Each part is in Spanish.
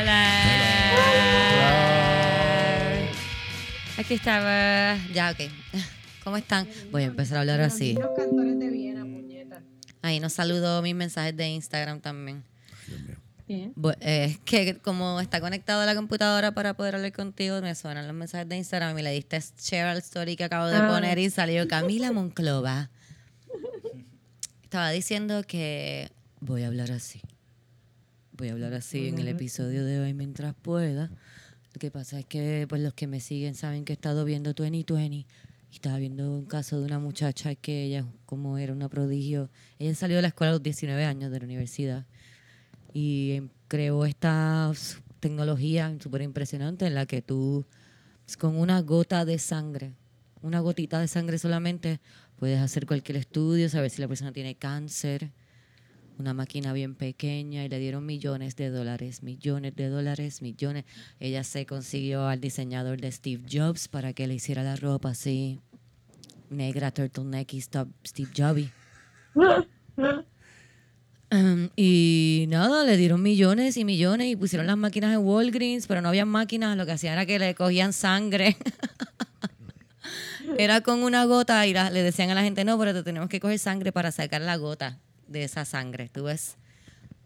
Hola. Aquí estaba. Ya, ok. ¿Cómo están? Voy a empezar a hablar así. Los cantores de Viena, puñeta. Ahí nos saludo mis mensajes de Instagram también. Bu- eh, Es que como está conectado a la computadora para poder hablar contigo, me suenan los mensajes de Instagram y le diste share al story que acabo de Ah. poner y salió Camila Monclova. Estaba diciendo que voy a hablar así. Voy a hablar así en el episodio de hoy mientras pueda. Lo que pasa es que pues los que me siguen saben que he estado viendo 2020 y estaba viendo un caso de una muchacha que ella como era una prodigio. Ella salió de la escuela a los 19 años de la universidad y em, creó esta tecnología súper impresionante en la que tú pues, con una gota de sangre, una gotita de sangre solamente, puedes hacer cualquier estudio, saber si la persona tiene cáncer, una máquina bien pequeña y le dieron millones de dólares, millones de dólares, millones. Ella se consiguió al diseñador de Steve Jobs para que le hiciera la ropa así, negra, turtleneck y Steve Jobs. Um, y nada, le dieron millones y millones y pusieron las máquinas en Walgreens, pero no había máquinas, lo que hacían era que le cogían sangre. era con una gota y le decían a la gente, no, pero te tenemos que coger sangre para sacar la gota de esa sangre, ¿tú ves?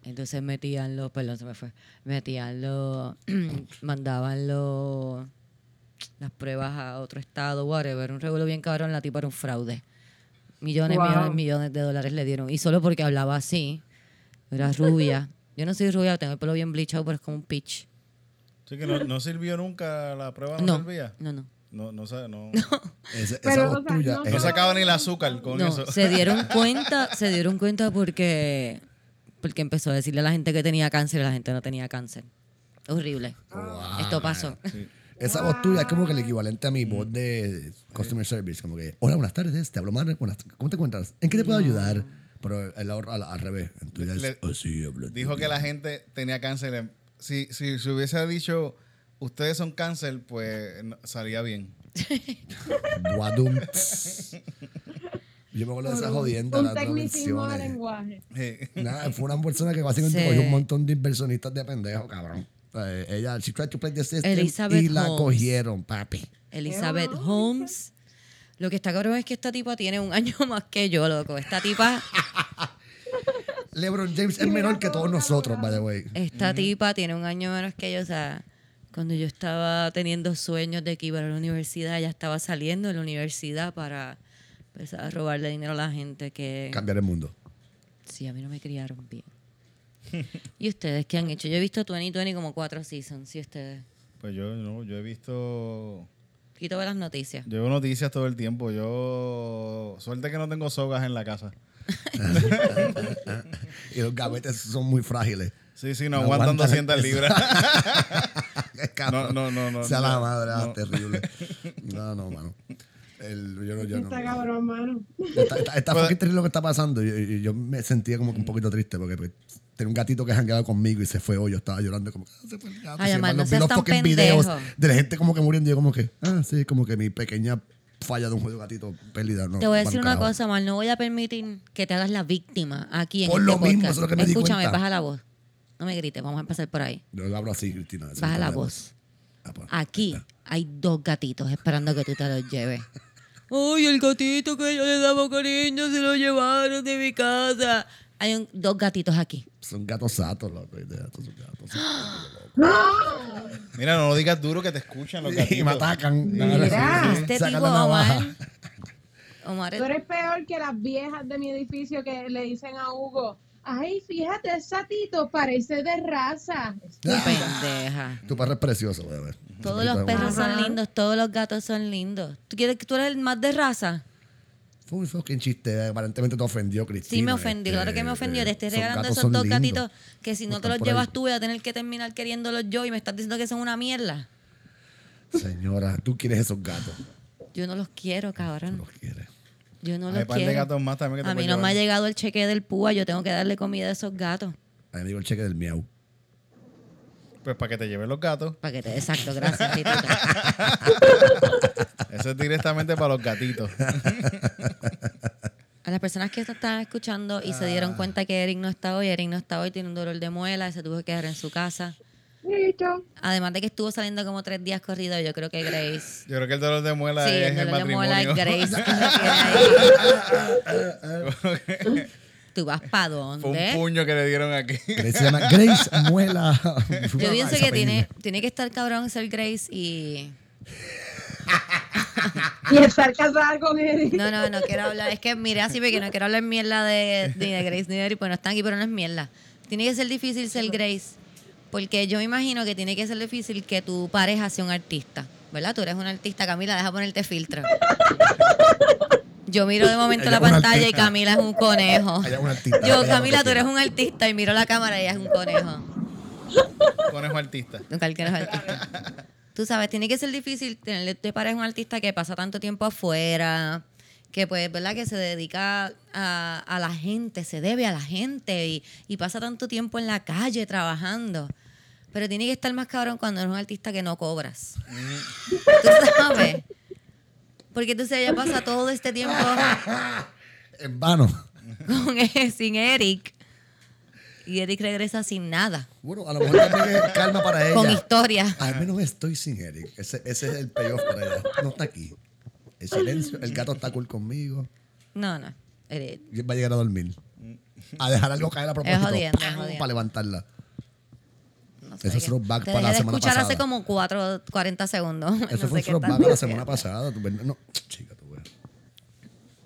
Entonces metían los, perdón, se me fue, metían los, mandaban los, las pruebas a otro estado, whatever, un regulo bien cabrón, la tipa era un fraude. Millones, Wow. millones, millones de dólares le dieron. Y solo porque hablaba así, era rubia. Yo no soy rubia, tengo el pelo bien bleachado, pero es como un pitch. Sí que no, no sirvió nunca la prueba, no, No, servía. no, no. No, no, sa- no, Esa, Pero, esa o voz sea, tuya. no es- no se- sacaba ni el azúcar con No, eso. se dieron cuenta, se dieron cuenta porque, porque empezó a decirle a la gente que tenía cáncer y la gente no tenía cáncer. Horrible. Wow, Esto pasó. Sí. Esa voz tuya es como que el equivalente a mi voz de customer service. Como que, hola, buenas tardes, te hablo más. Buenas, ¿Cómo te encuentras? ¿En qué te puedo ayudar? Pero el, al, al revés. Le- hablando Dijo que la gente tenía cáncer. Si, si se hubiese dicho, ustedes son cáncer, pues no- salía bien. Guadum. Yo me acuerdo de esa jodienda. Un tecnicismo de lenguaje. Sí. Nada, fue una persona que básicamente Sí. cogió un montón de inversionistas de pendejos, cabrón. Eh, ella, she tried to play the system Elizabeth y la Holmes. cogieron, papi. Elizabeth Qué Holmes. Lo que está cabrón es que esta tipa tiene un año más que yo, loco. Esta tipa, LeBron James es menor que todos nosotros, by the way. esta tipa tiene un año menos que yo. O sea, cuando yo estaba teniendo sueños de que iba a la universidad, ella estaba saliendo de la universidad para empezar a robarle dinero a la gente que... Cambiar el mundo. Sí, a mí no me criaron bien. ¿Y ustedes qué han hecho? Yo he visto 2020 como cuatro seasons. ¿Y ustedes? Pues yo, no, yo he visto. Quito de las noticias. Yo veo noticias todo el tiempo. Yo. Suerte que no tengo sogas en la casa. Y los gavetes son muy frágiles. Sí, sí, no, No aguantan aguantan 200 el libras. No, no, no, no, Sea la no, madre, ah, no. terrible. No, no, mano. El, yo no, yo no. Está cabrón, mano. Está, está, está Pues- fucking terrible lo que está pasando. Y, y- y yo me sentía como que un poquito triste porque pues, tenía un gatito que jangueaba conmigo y se fue hoy. Yo estaba llorando como que ah, se fue el gato. Ay, embargo, no vi seas los tan fucking videos pendejo. de la gente como que muriendo. Y yo como que, ah, sí, como que mi pequeña falla de un juego de gatito perdida. No, Te voy a decir una cosa, Mal. No voy a permitir que te hagas la víctima aquí en Por este lo mismo, eso es lo que me di Escúchame, cuenta. baja la voz. No me grites, vamos a empezar por ahí. Yo hablo así, Cristina. Baja la voz. Ah, pues. Aquí hay dos gatitos esperando que tú te los lleves. Ay, el gatito que yo le daba cariño se lo llevaron de mi casa. Hay un- dos gatitos aquí. Son gatos satos, loco. estos son gatos satos, Mira, no lo digas duro que te escuchan los loco. Y me gatitos. atacan. Mira. Este tipo. Omar. Omar es- Tú eres peor que las viejas de mi edificio que le dicen a Hugo, ay, fíjate, ese satito parece de raza. pendeja. Tu perro es precioso, bebé. Todos los perros son lindos, todos los gatos son lindos. ¿Tú quieres que tú eres el más de raza? Fue un fucking chiste. Aparentemente te ofendió, Cristina. Sí, me ofendió, este, claro que me ofendió. Te estoy regalando esos son dos lindos. gatitos que si no te los ahí. llevas tú voy a tener que terminar queriéndolos yo y me estás diciendo que son una mierda. Señora, tú quieres esos gatos. Yo no los quiero, cabrón. Los quieres. Yo no los quiero. gatos más también que te a mí no me ha llegado el cheque del púa, yo tengo que darle comida a esos gatos. A mí me digo el cheque del miau. Pues para que te lleven los gatos. Para que te... Exacto, gracias. Eso es directamente para los gatitos. A las personas que están escuchando y se dieron cuenta que Eric no está hoy, Eric no está hoy, tiene un dolor de muela, se tuvo que quedar en su casa. Además de que estuvo saliendo como tres días corridos, yo creo que Grace. Yo creo que el dolor de muela Sí, es el el dolor de muela es Grace. ¿Tú vas para Fue un dónde? puño que le dieron aquí. Grace se llama Grace Muela. Yo pienso que tiene, tiene que estar cabrón ser Grace y... Y estar casada con Eric. No, no, no quiero hablar. Es que miré así porque no quiero hablar mierda de, ni de Grace ni de Eric, pues no están aquí, pero no es mierda. Tiene que ser difícil ser Grace, porque yo me imagino que tiene que ser difícil que tu pareja sea un artista, ¿verdad? Tú eres una artista, Camila, deja ponerte filtro. Yo miro de momento Ella la pantalla y. Camila es un conejo. Ella es una artista, Yo, Camila, tú eres un artista y miro la cámara y ella es un conejo. Conejo artista. Un. Tú sabes, tiene que ser difícil tenerle de pareja un artista que pasa tanto tiempo afuera, que pues, ¿verdad? Que se dedica a, a la gente, se debe a la gente y, y pasa tanto tiempo en la calle trabajando. Pero tiene que estar más cabrón cuando eres un artista que no cobras. Tú sabes. Porque entonces ella pasa todo este tiempo En vano. con él, sin Eric. Y Eric regresa sin nada. Bueno, a lo mejor también es calma para ella. Con historia. Al menos estoy sin Eric. Ese, ese es el payoff para ella. No está aquí. El silencio. El gato está cool conmigo. No, no. Eric. Va a llegar a dormir. A dejar algo caer a propósito. jodiendo, es jodiendo. Para levantarla. Eso es throwback Te para la dejé de semana escuchar hace como 4, 40 segundos. Eso No fue un throwback estás a la semana pasada. No, chica, tú ves.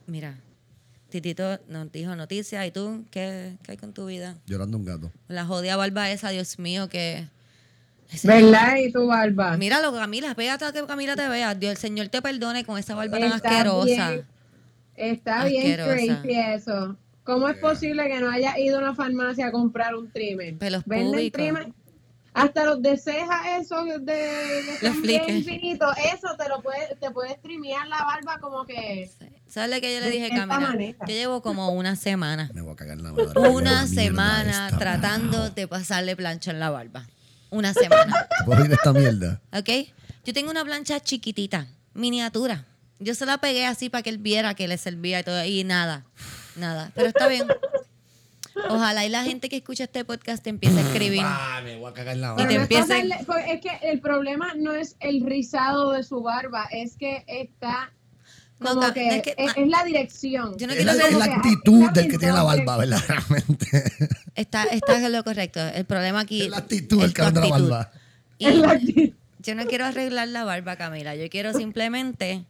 Mira, Titito nos dijo noticias. ¿Y tú qué, qué hay con tu vida? Llorando un gato. La jodida barba esa, Dios mío, que... ese- ¿Verdad? Y tu barba. Míralo, Camila, pégate a que Camila te vea. Dios, el Señor te perdone con esa barba tan Está asquerosa. bien. Está bien Asquerosa. crazy eso. ¿Cómo es posible que no haya ido a una farmacia a comprar un trimmer? Pelos ¿Venden públicos. trimmer? Hasta los de ceja, esos de, de infinitos, eso te lo puede, te puedes trimear la barba como que ¿Sabes lo que yo le dije, Camila? Yo llevo como una semana. Me voy a cagar la madre. Una semana tratando de pasarle plancha en la barba. Una semana. ¿Puedo ir esta mierda? ¿Ok? Yo tengo una plancha chiquitita, miniatura. Yo se la pegué así para que él viera que le servía y todo. Y nada, nada. Pero está bien. Ojalá y la gente que escucha este podcast te empiece a escribir. Ah, me voy a cagar la Y Pero te no madre. es que el problema no es el rizado de su barba, es que está No, como Cam- que, es que- es, es la dirección. Yo no Es quiero la, es la actitud del que tiene la barba, verdaderamente. Está, está en lo correcto. El problema aquí Es la actitud del que anda la barba. Y Es la actitud. yo no quiero arreglar la barba, Camila. Yo quiero simplemente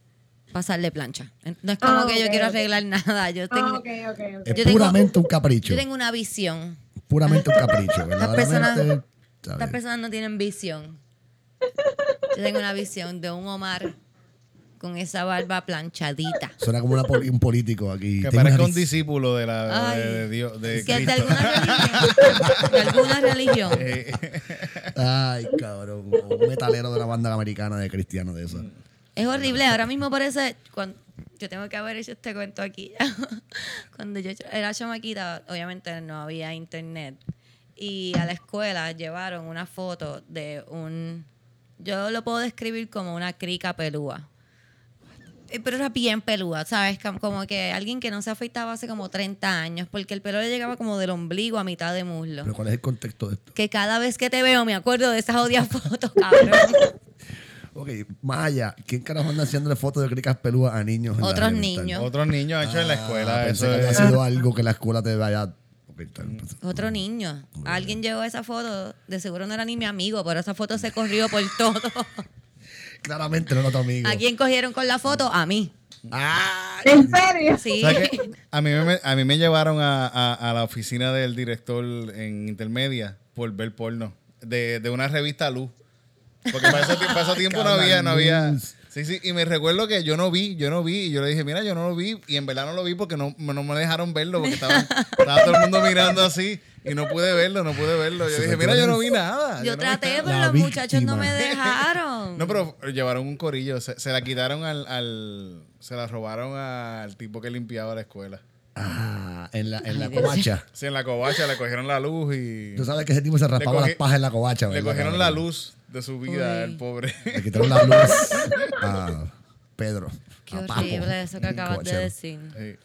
pasarle plancha. No es como Ah, que yo quiero arreglar nada. Yo tengo, Ah, ok, ok, ok. Es Yo tengo- puramente un capricho. yo tengo una visión. Puramente un capricho. Las personas, ¿sabes? personas no tienen visión. Yo tengo una visión de un Omar con esa barba planchadita. Suena como una un político aquí. Que Tengo parezca un discípulo de, la, Ay, de, de Dios, de que de alguna religión. De alguna religión. Ay, cabrón. Un metalero de la banda americana de cristianos de eso. Es horrible. Ahora mismo parece. Cuando, yo tengo que haber hecho este cuento aquí. Cuando yo era chamaquita, obviamente no había internet. Y a la escuela llevaron una foto de un. Yo lo puedo describir como una crica pelúa. Eh, Pero era bien pelúa, ¿sabes? Como- que alguien que no se afeitaba hace como 30 años, porque el pelo le llegaba como del ombligo a mitad de muslo. Pero ¿cuál es el contexto de esto? Que cada vez que te veo me acuerdo de esas odias fotos, cabrón. Ok, allá. ¿Quién carajo anda haciéndole fotos de cricas pelúas a niños? en la Otros elemental? niños. Otros niños hechos en la Ah, escuela. Pensé Eso que había es, sido algo que la escuela te vaya. Ok, está bien, pues. Otro niño. Alguien llevó esa foto. De seguro no era ni mi amigo, pero esa foto se corrió por todo. Claramente no era tu amigo. ¿A quién cogieron con la foto? A mí. Ay, ¿En serio? Sí. A mí, me, a mí me llevaron a, a- a la oficina del director en intermedia por ver porno. De, de una revista Luz. Porque para ese, para ese tiempo no había, no había. Sí, sí. Y me recuerdo que yo no vi, yo no vi. Y yo le dije, mira, yo no lo vi. Y en verdad no lo vi porque no, no me dejaron verlo. Porque estaba, estaba todo el mundo mirando así. Y no pude verlo, no pude verlo. Yo dije, mira, yo no vi nada. Yo no traté, nada". pero los muchachos no me dejaron. No, pero llevaron un corillo. Se, se la quitaron al, al- Se la robaron al tipo que limpiaba la escuela. Ah, en la, en la Ay, covacha. Sí, en la covacha le cogieron la luz y. Tú sabes que ese tipo se raspaba las pajas en la covacha, Le ¿verdad, cogieron la luz de su vida, Uy. el pobre. Le quitaron la luz a Pedro. Qué a Papo, horrible eso que acabas de decir. Sí.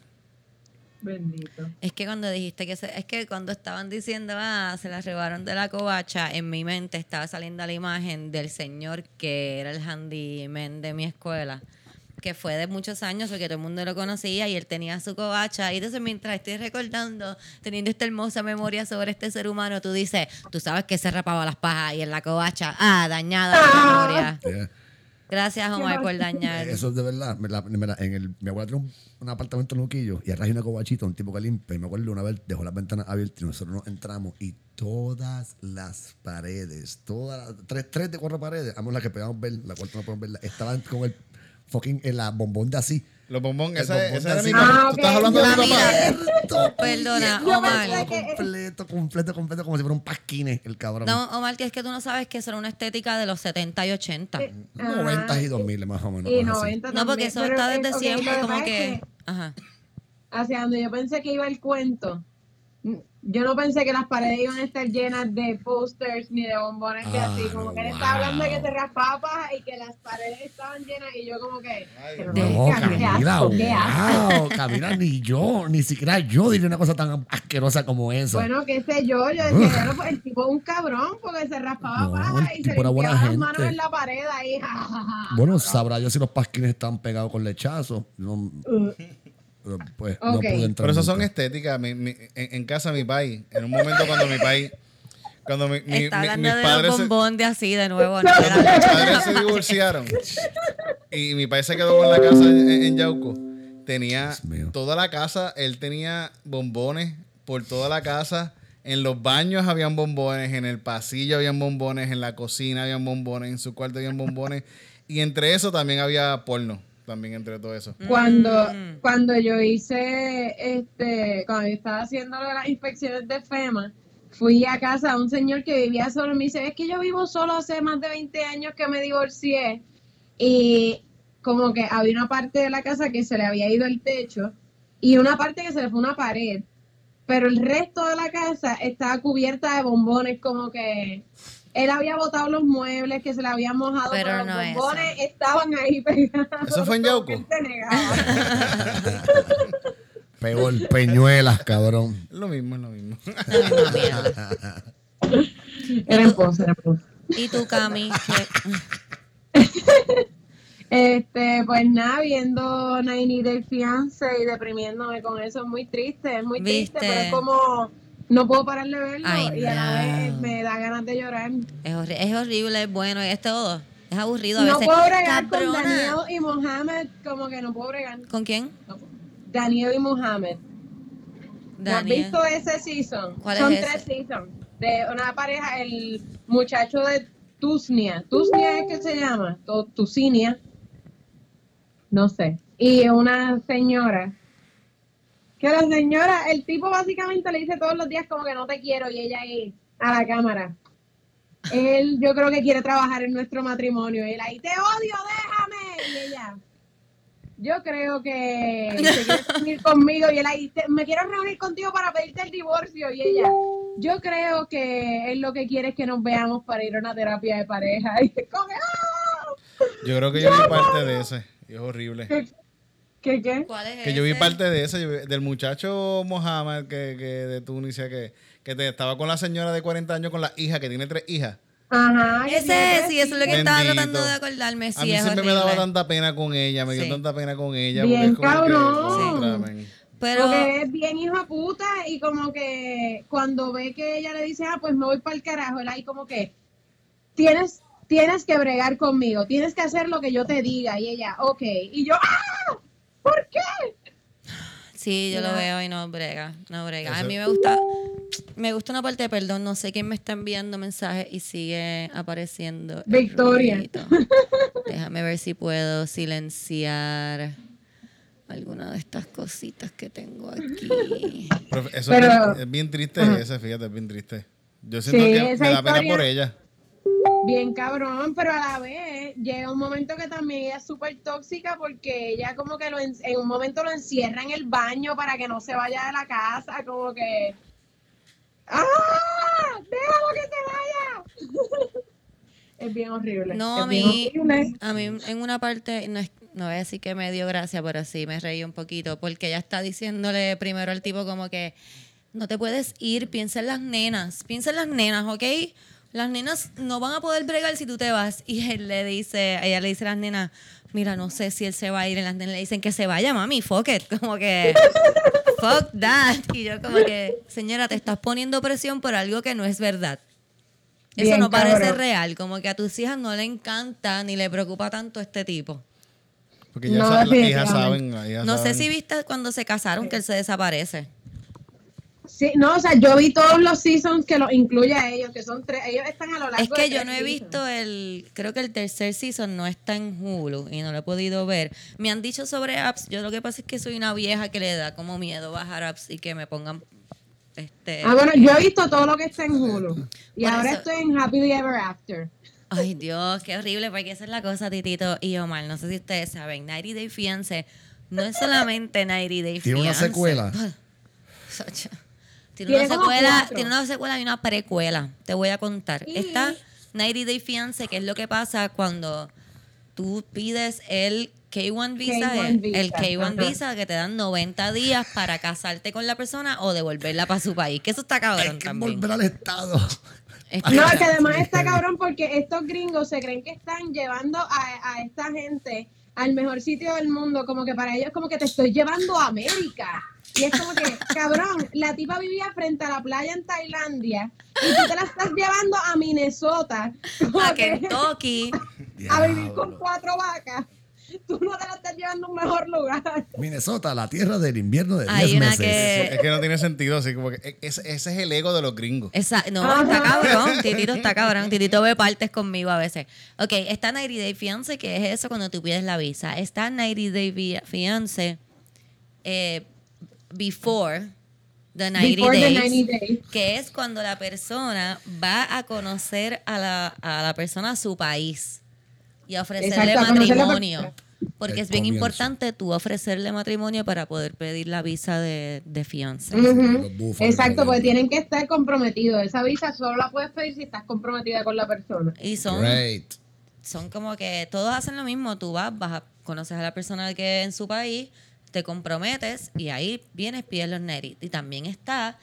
Bendito. Es que cuando dijiste que se, es que cuando estaban diciendo, ah, se la robaron de la covacha, en mi mente estaba saliendo la imagen del señor que era el handyman de mi escuela, que fue de muchos años porque todo el mundo lo conocía y él tenía su covacha. Y entonces mientras estoy recordando, teniendo esta hermosa memoria sobre este ser humano, tú dices, tú sabes que se rapaba las pajas y en la covacha, ah, dañada la memoria. Yeah. Gracias, Omar, por dañar. Eso es de verdad. Me la- me la- en el, mi abuela tiene un, un apartamento en Luquillo y atrás hay una cobachita, un tipo que limpia. Y me acuerdo una vez dejó las ventanas abiertas y nosotros nos entramos y todas las paredes, todas las, tres, tres de cuatro paredes, vamos las que podíamos ver, la cuarta no podemos verla, estaban con el fucking, en la bombón de así. Los esa, bombón esa era mi. Ah, ¿Tú estás hablando de Ah, mi papá? mira. Perdona, Omar. que- completo, completo, completo, como si fuera un pasquine, el cabrón. No, Omar, que es que tú no sabes que eso era una estética de los 70 y 80. 90 y 2000 más o menos. Y cosas así. 90 No, porque eso pero, está eh, desde siempre, como es que. Ajá. hacia donde yo pensé que iba el cuento. Yo no pensé que las paredes iban a estar llenas de posters ni de bombones de Ah, así. Como no, que él estaba hablando de que wow. se raspaba paja y que las paredes estaban llenas y yo como que... Ay. No, qué Camila, wow, Camila, ni yo, ni siquiera yo diría una cosa tan asquerosa como esa. Bueno, qué sé yo, yo decía, bueno, pues el tipo es un cabrón porque se raspaba No, paja y se limpiaba las manos gente. en la pared ahí. Bueno, sabrá yo si los pasquines están pegados con lechazo. No, Uh, pero, pues no pude entrar. Pero esas son estéticas. Mi- mi- en, en casa mi país, en un momento cuando mi país, cuando mi, mi- Está mi- hablando mis de padres los bombones de así de nuevo. ¿no? mis padres se divorciaron y mi país se quedó con la casa en, en Yauco, tenía toda la casa, él tenía bombones por toda la casa. En los baños habían bombones, en el pasillo habían bombones, en la cocina habían bombones, en su cuarto habían bombones. Y entre eso también había porno, también entre todo eso. Cuando, Mm. cuando yo hice, este, cuando yo estaba haciendo las inspecciones de FEMA, fui a casa de un señor que vivía solo y me dice, es que yo vivo solo hace más de 20 años que me divorcié y como que había una parte de la casa que se le había ido el techo y una parte que se le fue una pared, pero el resto de la casa estaba cubierta de bombones como que... Él había botado los muebles que se le habían mojado, Pero pero, no los es bombones estaban ahí pegados. ¿Eso fue en Yauco? Peor, peñuelas, cabrón. Lo mismo, es lo mismo. La misma mierda. Era esposa, era. ¿Y tú, Cami? ¿Qué- Este, pues nada, viendo Naini del fiance y deprimiéndome con eso es muy triste, es muy ¿Viste? triste, pero es como no puedo parar de verlo Ay, y a la no. vez me da ganas de llorar. Es, horri- es horrible, es bueno, es todo. Es aburrido a No veces. puedo bregar con Cabrona. Daniel y Mohamed, como que no puedo bregar. ¿Con quién? No. Daniel y Mohamed. ¿No has visto ese season? ¿Cuál Son es tres seasons. De una pareja, el muchacho de Tusnia. ¿Tusnia es que se llama? Tusinia. No sé. Y una señora. Que la señora, el tipo básicamente le dice todos los días como que no te quiero y ella ahí a la cámara. Él yo creo que quiere trabajar en nuestro matrimonio y él ahí, te odio, déjame. Y ella, yo creo que se quiere reunir conmigo y él ahí, "Te- me quiero reunir contigo para pedirte el divorcio y ella, yo creo que él lo que quiere es que nos veamos para ir a una terapia de pareja. Y es "Ah". Yo creo que yo vi parte de ese. Y es horrible. ¿Qué? ¿Cuál es Que yo vi parte de yo vi- del muchacho Mohamed que, que de Tunisia que, que te- estaba con la señora de 40 años con la hija, que tiene tres hijas. Ajá. que Ese, sí, eso es lo que estaba tratando de acordarme. Sí, a mí es siempre horrible. me daba tanta pena con ella, me dio Sí. tanta pena con ella. Bien porque es como que, cabrón. men. Pero, Porque es bien hijo puta y como que cuando ve que ella le dice, ah, pues me voy para el carajo, él ahí como que tienes, tienes que bregar conmigo, tienes que hacer lo que yo te diga. Y ella, ok. Y yo, ah, ¿por qué? sí, yo lo veo y no brega, no brega. A mí me gusta, me gusta una parte, perdón, no sé quién me está enviando mensajes y sigue apareciendo. Victoria. Déjame ver si puedo silenciar alguna de estas cositas que tengo aquí. Pero eso Pero- es, bien, es bien triste ese, fíjate, es bien triste. Yo siento Sí, que esa me da pena historia- por ella. Bien cabrón, pero a la vez llega un momento que también ella es súper tóxica porque ella como que lo en, en un momento lo encierra en el baño para que no se vaya de la casa, como que... ¡Ah! ¡Déjalo que se vaya! es bien horrible. No, es a mí, horrible. a mí en una parte, no es, no voy a decir que me dio gracia, pero sí me reí un poquito, porque ella está diciéndole primero al tipo como que no te puedes ir, piensa en las nenas, piensa en las nenas, ¿ok? Las nenas no van a poder bregar si tú te vas. Y él le dice, ella le dice a las nenas, mira, no sé si él se va a ir. Y las nenas le dicen que se vaya, mami, fuck it. Como que, fuck that. Y yo como que, señora, te estás poniendo presión por algo que no es verdad. Eso Bien, no parece cabrón. real, como que a tus hijas no le encanta ni le preocupa tanto este tipo. Porque ya No, sa- las hijas saben. las hijas No sé saben. si viste cuando se casaron que él se desaparece. Sí, no, o sea, yo vi todos los seasons que los incluye a ellos, que son tres, ellos están a lo largo Es que de yo no he seasons. visto el, creo que el tercer season no está en Hulu y no lo he podido ver. Me han dicho sobre apps, yo lo que pasa es que soy una vieja que le da como miedo bajar apps y que me pongan este Ah, bueno, yo he visto todo lo que está en Hulu. Y ahora eso- estoy en Happily Ever After. Ay, Dios, qué horrible, porque esa es la cosa, Titito y Omar. No sé si ustedes saben, 90 Day Fiance no es solamente 90 Day Tiene una Fiancé. secuela. Tiene, Tiene una secuela, cuatro. tiene una secuela y una precuela. Te voy a contar. Y- Está 90 Day Fiance, que es lo que pasa cuando tú pides el K1 visa, K1 el- visa, el K1 ajá. visa que te dan 90 días para casarte con la persona o devolverla para su país. Que eso está cabrón Hay que también. volver al Estado. No, que además está cabrón porque estos gringos se creen que están llevando a, a esta gente al mejor sitio del mundo, como que para ellos como que te estoy llevando a América. Y es como que, cabrón, la tipa vivía frente a la playa en Tailandia y tú te la estás llevando a Minnesota a que- Kentucky. a vivir con cuatro vacas. Tú no te la estás llevando a un mejor lugar. Minnesota, la tierra del invierno de 10 Hay una meses. que- Es que no tiene sentido, así como que e- ese, es el ego de los gringos. Esa, no, Ajá. está cabrón. Titito está cabrón. Titito ve partes conmigo a veces. Ok, está 90 Day Fiance, que es eso cuando tú pides la visa. Está 90 Day Fiance eh, before the 90 Before the days, 90 days. que es cuando la persona va a conocer a la, a la persona a su país y a ofrecerle Exacto, matrimonio. Porque es bien comienzo. importante tú ofrecerle matrimonio para poder pedir la visa de, de búfalos, Exacto, porque tienen que estar comprometidos. Esa visa solo la puedes pedir si estás comprometida con la persona. Y son Great. son como que todos hacen lo mismo. Tú vas, vas a conoces a la persona que en su país, te comprometes y ahí vienes, pides los 90. Y también está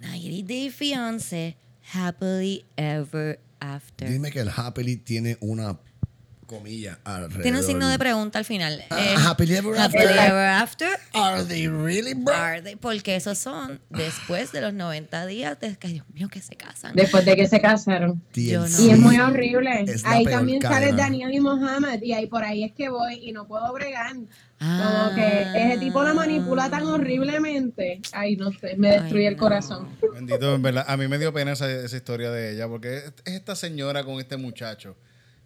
90 Day Fiance, Happily Ever After. Dime que el happily tiene una comilla alrededor. Tiene un signo de pregunta al final. Ah, Eh, happily ever Happily after. Ever After. Are they really, bro? Are they- Porque esos son después de los 90 días de que, Dios mío, que se casan. Después de que se casaron. Yo no. Y Sí. es muy horrible. Es ahí también sale. Daniel y Mohammed y ahí por ahí es que voy y no puedo bregar. Ah. Como que ese tipo la manipula tan horriblemente. Ay, no sé, me destruye Ay, el corazón. Bendito, en verdad. A mí me dio pena esa, esa historia de ella, porque es esta señora con este muchacho.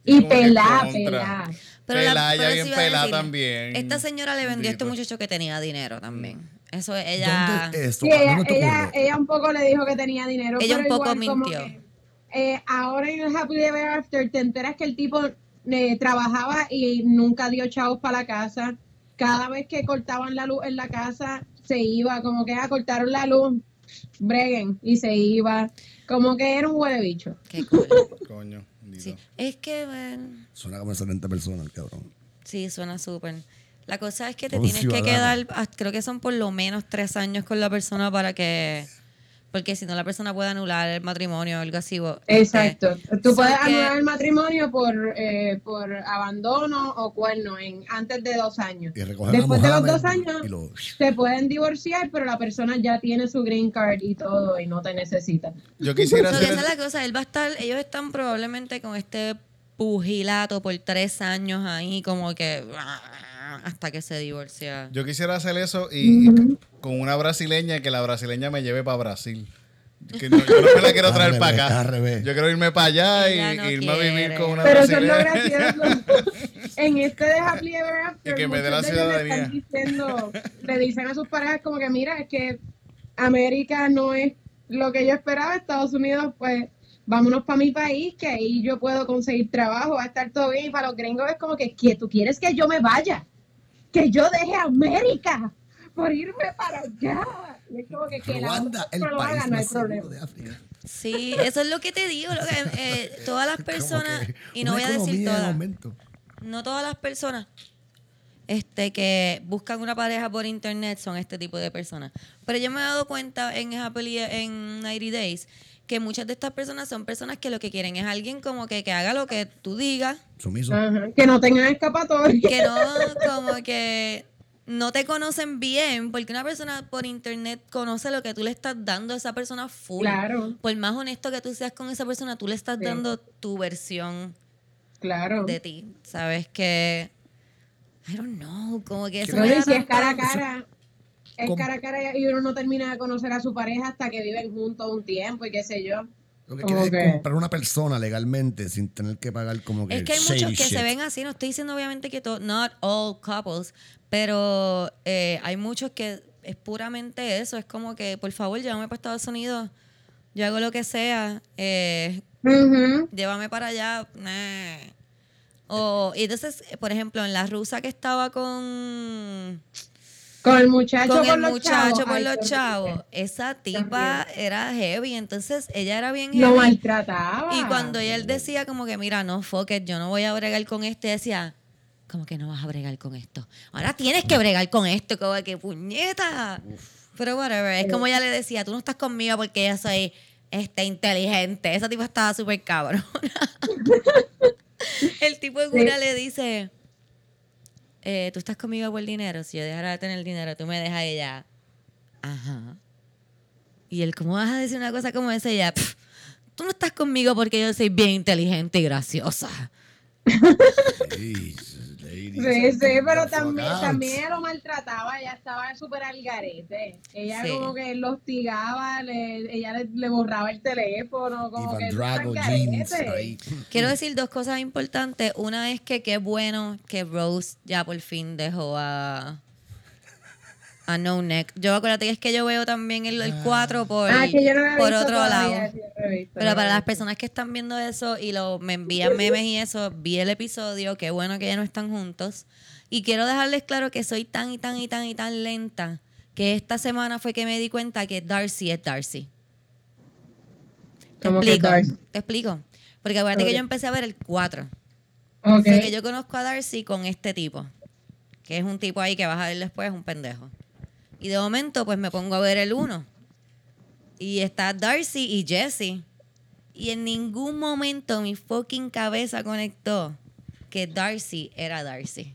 Y que pelá, contra. pelá. Pelá, ella pero bien a pelá decir, también. Esta señora le vendió a este muchacho que tenía dinero también. Eso ella. ¿Dónde esto? Sí, ella, ¿Dónde te ella, ella un poco le dijo que tenía dinero. Ella pero un poco igual como mintió. que, eh, ahora en el Happy Ever After te enteras que el tipo eh, trabajaba y nunca dio chavos para la casa. Cada vez que cortaban la luz en la casa, se iba. Como que ah, cortaron la luz, breguen, y se iba. Como que era un huele bicho. Qué cool. Coño. Sí. Es que, bueno, Suena como excelente persona, el cabrón. sí, suena súper. La cosa es que te tienes que quedar, ah, creo que son por lo menos tres años con la persona para que. Porque si no, la persona puede anular el matrimonio o algo así. o- Exacto. Tú so puedes que- anular el matrimonio por, eh, por abandono o cuerno en antes de dos años. Y Después de los dos años, lo- se pueden divorciar, pero la persona ya tiene su green card y todo y no te necesita. Yo quisiera So hacer. esa es la cosa, él va a estar, ellos están probablemente con este pugilato por tres años ahí, como que ah, hasta que se divorcia. Yo quisiera hacer eso y, y con una brasileña que la brasileña me lleve para Brasil. Que no- yo no me la quiero traer para acá. Yo quiero irme para allá y no irme a vivir con una Pero eso es lo brasileña. gracioso. En este de Happily Ever After, Y que me dé la le están diciendo, le dicen a sus parejas como que mira, es que América no es lo que yo esperaba, Estados Unidos, pues vámonos para mi país, que ahí yo puedo conseguir trabajo, va a estar todo bien. Y para los gringos es como que, que tú quieres que yo me vaya, que yo deje América por irme para allá. Y es como que, que Ruanda, el lo haga, país no hay problema. de África. Sí, eso es lo que te digo. lo que, eh, todas las personas, y no voy a decir todas, no todas las personas, este, que buscan una pareja por internet son este tipo de personas. Pero yo me he dado cuenta en Happily en 90 Days que muchas de estas personas son personas que lo que quieren es alguien como que, que haga lo que tú digas, Sumiso. Ajá, Que no tengan escapatoria. que no, como que no te conocen bien, porque una persona por internet conoce lo que tú le estás dando a esa persona full. Claro, Por más honesto que tú seas con esa persona, tú le estás Sí. dando tu versión claro. de ti. Sabes que. I don't know, como que eso No, me y da si es cara a cara, es ¿Cómo? cara a cara y uno no termina de conocer a su pareja hasta que viven juntos un tiempo y qué sé yo. Lo que quieres es comprar una persona legalmente sin tener que pagar como que Es que hay muchos que shit. se ven así, no estoy diciendo obviamente que todo, not all couples, pero eh, hay muchos que es puramente eso, es como que por favor llévame para Estados Unidos, yo hago lo que sea, eh, llévame para allá. nah. O, y entonces, por ejemplo, en la rusa que estaba con, Con el muchacho, con por el los muchacho chavos. por Ay, los chavos, esa tipa era heavy, entonces ella era bien Lo heavy. maltrataba. Y cuando él decía como que, mira, no, fuck it, yo no voy a bregar con este, decía, como que no vas a bregar con esto. Ahora tienes que bregar con esto, como que puñeta. Pero whatever, es como ella le decía, tú no estás conmigo porque yo soy este, inteligente. Esa tipa estaba súper cabrona. el tipo en una le dice, eh, tú estás conmigo por dinero, si yo dejara de tener dinero, tú me dejas ella, ajá. Y él, ¿cómo vas a decir una cosa como esa? Y ella, "Pff, tú no estás conmigo porque yo soy bien inteligente y graciosa. Sí, lady, Sí, pero también, también ella lo maltrataba, ella estaba súper al garete. Ella Sí. como que lo hostigaba, le, ella le, le borraba el teléfono, como que Drago jeans. Quiero decir dos cosas importantes. Una es que qué bueno que Rose ya por fin dejó a, a No Neck. Yo acuérdate que es que yo veo también el, el 4 por, Ah, que yo no la he por otro todavía, lado. yo no visto, Pero no para las personas que están viendo eso y lo, me envían memes y eso, vi el episodio, qué bueno que ya no están juntos. Y quiero dejarles claro que soy tan y tan y tan y tan lenta que esta semana fue que me di cuenta que Darcy es Darcy. Te ¿Cómo que explico, Darcy? te explico. Porque acuérdate que yo empecé a ver el 4. Ok. O sea, que yo conozco a Darcy con este tipo, que es un tipo ahí que vas a ver después, un pendejo. Y de momento, pues me pongo a ver el 1. Y está Darcy y Jesse. Y en ningún momento mi fucking cabeza conectó que Darcy era Darcy.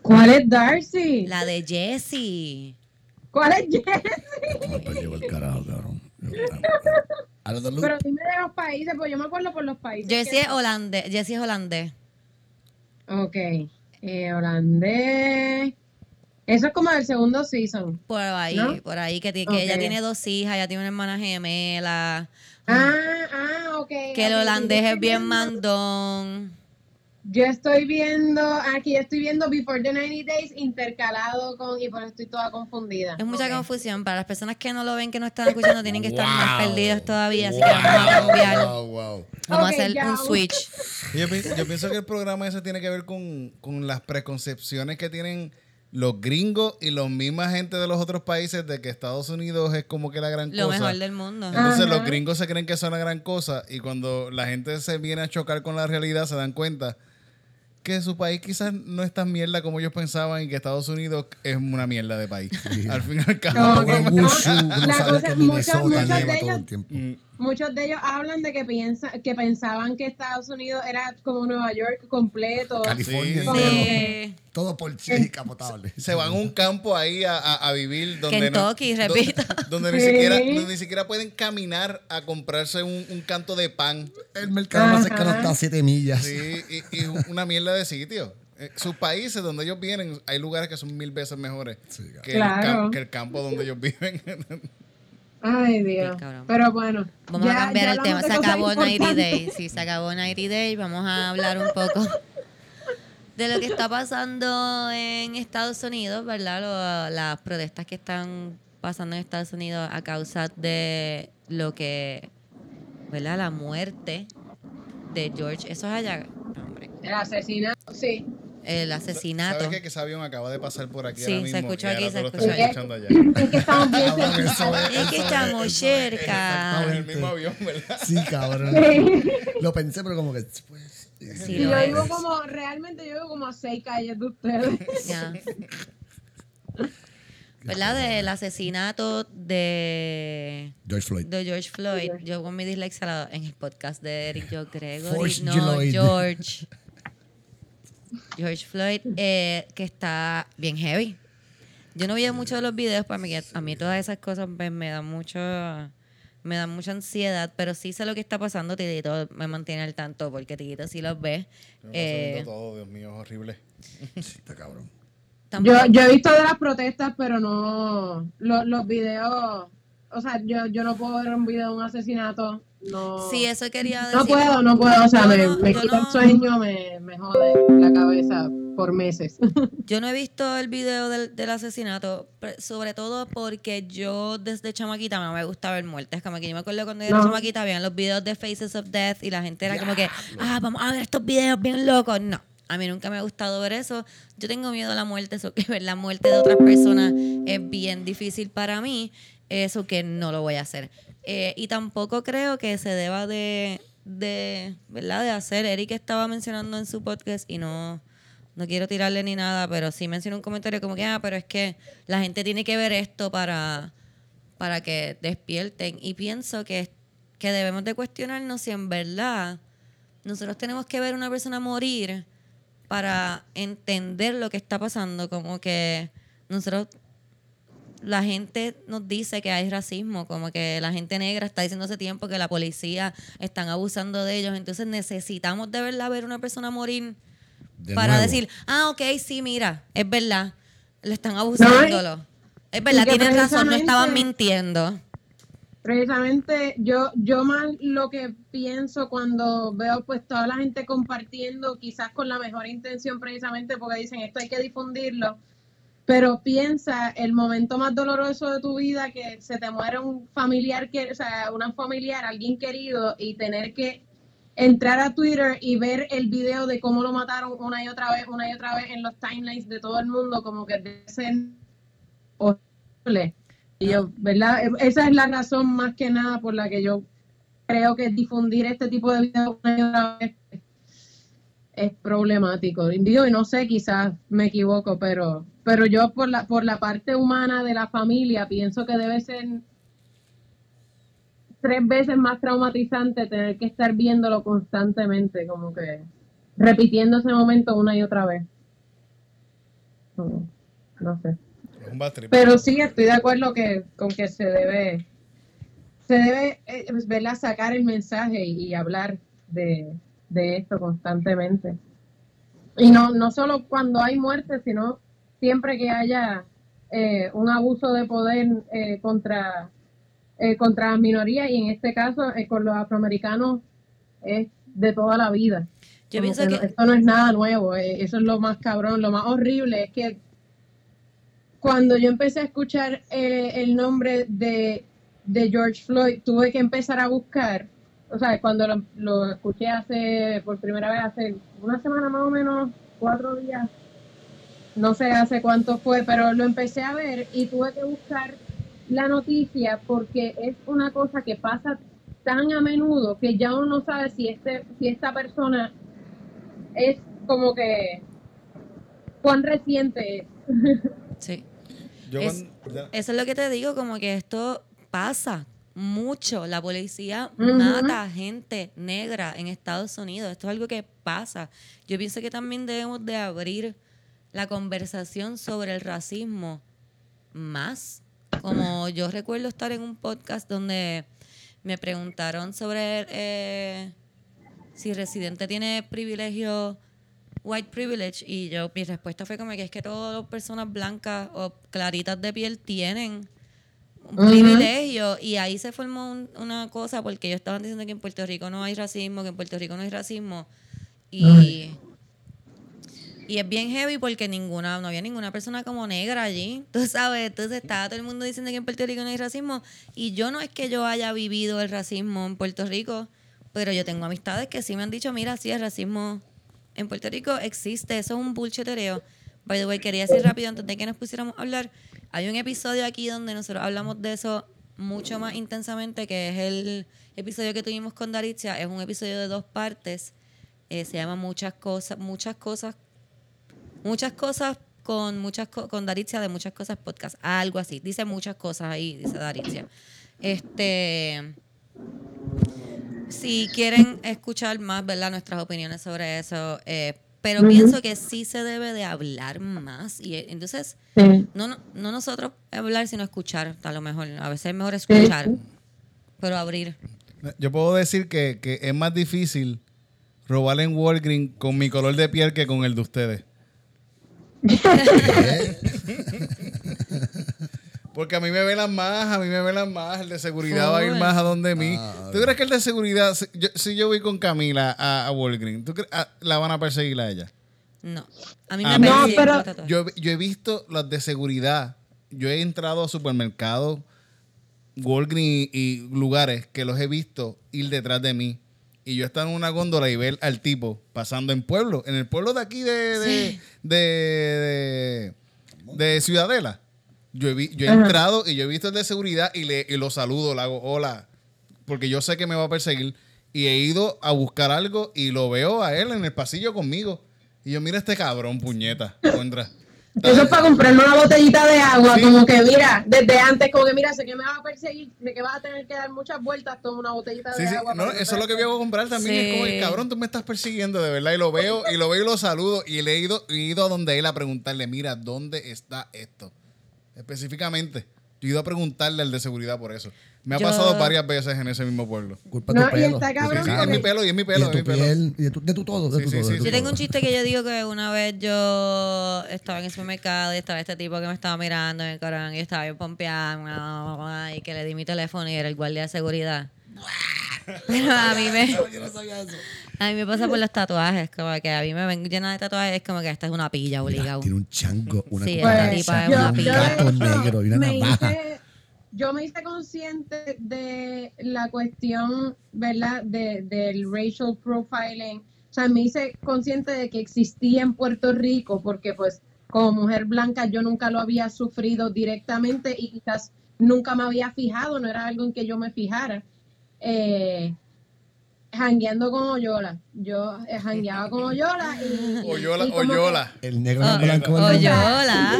¿Cuál es Darcy? La de Jesse. ¿Cuál es Jesse? No, llevo el carajo, cabrón. Pero dime de los países, pues yo me acuerdo por los países. Jesse es holandés. Jesse es holandés. Ok. Eh, holandés. Eso es como del segundo season. Por ahí, ¿No? por ahí, que, ella tiene dos hijas, ella tiene una hermana gemela. Ah, ah, ok. Que el holandés es bien mandón. Yo estoy viendo, aquí estoy viendo Before the 90 Days intercalado con, y por eso estoy toda confundida. Es mucha confusión. Para las personas que no lo ven, que no están escuchando, tienen que estar más perdidos todavía. Así que vamos a cambiar. Wow, wow. Vamos a hacer ya, un switch. Yo pienso que el programa ese tiene que ver con, con las preconcepciones que tienen los gringos y los misma gente de los otros países de que Estados Unidos es como que la gran Lo cosa. mejor del mundo. Entonces Ajá. los gringos se creen que son la gran cosa y cuando la gente se viene a chocar con la realidad se dan cuenta que su país quizás no es tan mierda como ellos pensaban y que Estados Unidos es una mierda de país. Al fin y al cabo. No, La cosa- de todo el tiempo. Mm, Muchos de ellos hablan de que piensa, que pensaban que Estados Unidos era como Nueva York completo. California, Sí. Sí. todo por chica potable. se van a un campo ahí a, a- a vivir donde Kentucky, no, repito. donde ni Sí. siquiera donde ni siquiera pueden caminar a comprarse un, un canto de pan El mercado más Ajá. cercano está a 7 millas. sí, y, y una mierda de sitio Eh, sus países donde ellos vienen hay lugares que son mil veces mejores Sí, claro. que, el Claro. cam- que el campo donde ellos viven Ay, Dios. Pero bueno. Vamos ya- a cambiar el tema. Se acabó 90 importantes. Days. Sí, se acabó 90 Days. Vamos a hablar un poco de lo que está pasando en Estados Unidos, ¿verdad? Lo- las protestas que están pasando en Estados Unidos a causa de lo que, ¿verdad? La muerte de George. Eso es allá. No, hombre. El asesinato, sí. El asesinato. ¿Sabes qué? que ese avión acaba de pasar por aquí Sí, ahora se escuchó aquí, se escuchó allá. Es que estamos bien es- que eso estamos cerca. En el mismo avión, ¿verdad? Sí, cabrón. Lo pensé, pero como que pues, Sí y yo vivo como, realmente yo vivo como a seis calles de ustedes. Ya. ¿Verdad? Del asesinato de, George Floyd. de George Floyd. Yo con mi dislexia en el podcast de Eric Yo Gregory. Forge No, Floyd. George. George Floyd, eh, que está bien heavy. Yo no vi mucho de los videos, para mí, que a mí todas esas cosas me, me dan mucho me dan mucha ansiedad, pero sí sé lo que está pasando, Titito me mantiene al tanto, porque Titito sí los ve. Eh, todo, Dios mío, es horrible. Sí, está cabrón. Yo he visto de las protestas, pero no los, los videos. O sea, yo, yo no puedo ver un video de un asesinato. No, Sí, eso quería decir. no puedo, no puedo. O sea, me, no- me yo quita no- el sueño, me, me jode la cabeza por meses. Yo no he visto el video del, del asesinato, sobre todo porque yo desde chamaquita no me gusta ver muertes. Como que yo me acuerdo cuando era No. chamaquita, habían los videos de Faces of Death y la gente era como que, ah, vamos a ver estos videos bien locos. No, a mí nunca me ha gustado ver eso. Yo tengo miedo a la muerte, eso que ver la muerte de otras personas es bien difícil para mí, eso que no lo voy a hacer. Eh, y tampoco creo que se deba de, de, ¿verdad? De hacer. Eric estaba mencionando en su podcast y no, no quiero tirarle ni nada, pero sí mencionó un comentario como que, ah, pero es que la gente tiene que ver esto para, para que despierten. Y pienso que, que debemos de cuestionarnos si en verdad nosotros tenemos que ver una persona morir para entender lo que está pasando. Como que nosotros, la gente nos dice que hay racismo, como que la gente negra está diciendo hace tiempo que la policía están abusando de ellos. Entonces necesitamos de verdad ver a una persona morir De para nuevo. decir, ah, ok, sí, mira, es verdad, le están abusándolo. es verdad, tienen razón, no estaban mintiendo. Precisamente yo, yo más lo que pienso cuando veo pues toda la gente compartiendo, quizás con la mejor intención precisamente porque dicen esto hay que difundirlo, pero piensa el momento más doloroso de tu vida que se te muere un familiar, que, o sea, una familiar, alguien querido y tener que entrar a Twitter y ver el video de cómo lo mataron una y otra vez, una y otra vez en los timelines de todo el mundo, como que debe ser horrible. Y yo, ¿verdad? Esa es la razón más que nada por la que yo creo que difundir este tipo de videos una y otra vez es problemático. Digo, y no sé, quizás me equivoco, pero pero yo por la por la parte humana de la familia pienso que debe ser tres veces más traumatizante tener que estar viéndolo constantemente, como que repitiendo ese momento una y otra vez. No, no sé. Pero sí, estoy de acuerdo que con que se debe, se debe, eh, ¿verdad? sacar el mensaje y, y hablar de, de esto constantemente. Y no, no solo cuando hay muerte, sino siempre que haya eh, un abuso de poder eh, contra, eh, contra minorías y en este caso eh, con los afroamericanos es de toda la vida. Yo Como pienso que, esto no es nada nuevo, eh, eso es lo más cabrón, lo más horrible es que cuando yo empecé a escuchar eh, el nombre de, de George Floyd, tuve que empezar a buscar, o sea, cuando lo, lo escuché hace, por primera vez hace una semana más o menos, cuatro días, no sé hace cuánto fue, pero lo empecé a ver y tuve que buscar la noticia porque es una cosa que pasa tan a menudo que ya uno no sabe si este si esta persona es como que cuán reciente es. sí. Yo es- cuando- ya- Eso es lo que te digo, como que esto pasa mucho. La policía mata gente negra en Estados Unidos. Esto es algo que pasa. Yo pienso que también debemos de abrir la conversación sobre el racismo más. Como yo recuerdo estar en un podcast donde me preguntaron sobre eh, si Residente tiene privilegio, white privilege, y yo mi respuesta fue como que es que todas las personas blancas o claritas de piel tienen un privilegio y ahí se formó un- una cosa porque ellos estaban diciendo que en Puerto Rico no hay racismo, que en Puerto Rico no hay racismo y y es bien heavy porque ninguna no había ninguna persona como negra allí, tú sabes, entonces estaba todo el mundo diciendo que en Puerto Rico no hay racismo y yo no es que yo haya vivido el racismo en Puerto Rico, pero yo tengo amistades que sí me han dicho, mira, sí, el racismo en Puerto Rico existe, eso es un bullshitereo. By the way, quería decir rápido antes de que nos pusiéramos a hablar, hay un episodio aquí donde nosotros hablamos de eso mucho más intensamente, que es el episodio que tuvimos con Daricia, es un episodio de dos partes. eh, se llama Muchas Cosas, Muchas Cosas, Muchas Cosas con muchas co- con Daricia de Muchas Cosas Podcast, algo así. Dice muchas cosas ahí, dice Daricia. Este si quieren escuchar más, ¿verdad? Nuestras opiniones sobre eso, eh, pero pienso que sí se debe de hablar más y eh, entonces Sí. no, no, no nosotros hablar, sino escuchar, a lo mejor. A veces es mejor escuchar, pero abrir. Yo puedo decir que, que es más difícil robar en Walgreens con mi color de piel que con el de ustedes. Porque a mí me velan más, a mí me velan más. El de seguridad va a ir más a donde mí. Ah, ¿Tú crees que el de seguridad, si yo, si yo voy con Camila a, a Walgreens, ¿tú crees, ah, la van a perseguir a ella? No. A mí Ah, me no, persiguen pero-. Yo, yo he visto las de seguridad. Yo he entrado a supermercados, Walgreens y lugares que los he visto ir detrás de mí. Y yo estaba en una góndola y ver al tipo pasando en pueblo, en el pueblo de aquí de, de, Sí. de, de- de Ciudadela. Yo he, vi- yo he entrado y yo he visto el de seguridad y, le, y lo saludo, le hago hola, porque yo sé que me va a perseguir. Y he ido a buscar algo y lo veo a él en el pasillo conmigo. Y yo, mira este cabrón, puñeta. Contra. Eso es para comprarme una botellita de agua, Sí. como que mira, desde antes, como que mira, sé que me vas a perseguir, de que vas a tener que dar muchas vueltas, toma una botellita Sí, de sí, agua. no, eso es lo que voy a comprar también. Es como, Sí. cabrón, tú me estás persiguiendo de verdad. Y lo veo, y lo veo y lo saludo. Y le he ido, he ido a donde él a preguntarle, mira, ¿dónde está esto? Específicamente. Yo he ido a preguntarle al de seguridad por eso. Me ha Yo- pasado varias veces en ese mismo pueblo. Culpa de No, tu y pelo. está de tu cabrón Sí, sí, cara, es mi pelo y es mi pelo, y es mi pelo. piel, y de tu, de tu todo, de Sí, tu sí, todo. sí, de tu sí. Yo tengo un chiste que yo digo que una vez yo estaba en el supermercado y estaba este tipo que me estaba mirando en el corán y yo estaba bien pompeada y que le di mi teléfono y era el guardia de seguridad. Pero a mí me, Yo no sabía eso. A mí me pasa por los tatuajes, como que a mí me ven llena de tatuajes, es como que esta es una pilla Mira, obligado. tiene un chango, una Sí, esta tipa es una un pilla. gato de negro y una me navaja. hice- yo me hice consciente de la cuestión, ¿verdad? De, del racial profiling. O sea, me hice consciente de que existía en Puerto Rico porque pues como mujer blanca yo nunca lo había sufrido directamente y quizás nunca me había fijado, no era algo en que yo me fijara. Eh, jangueando con Oyola. Yo eh, jangueaba con Oyola y... Oyola, y como que- Oyola. El negro Oh, blanco. hola.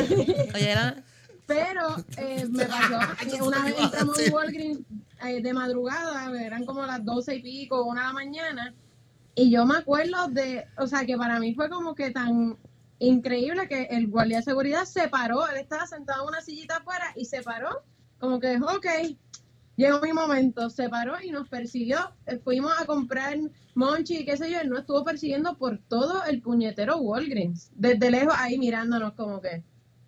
Oye, era- Pero eh, me pasó que una vez entramos en Walgreens eh, de madrugada, eran como las doce y pico, una de la mañana, y yo me acuerdo de, o sea, que para mí fue como que tan increíble que el guardia de seguridad se paró, él estaba sentado en una sillita afuera y se paró, como que, ok, llegó mi momento, se paró y nos persiguió, Eh, fuimos a comprar monchi y qué sé yo, él nos estuvo persiguiendo por todo el puñetero Walgreens, desde lejos ahí mirándonos como que,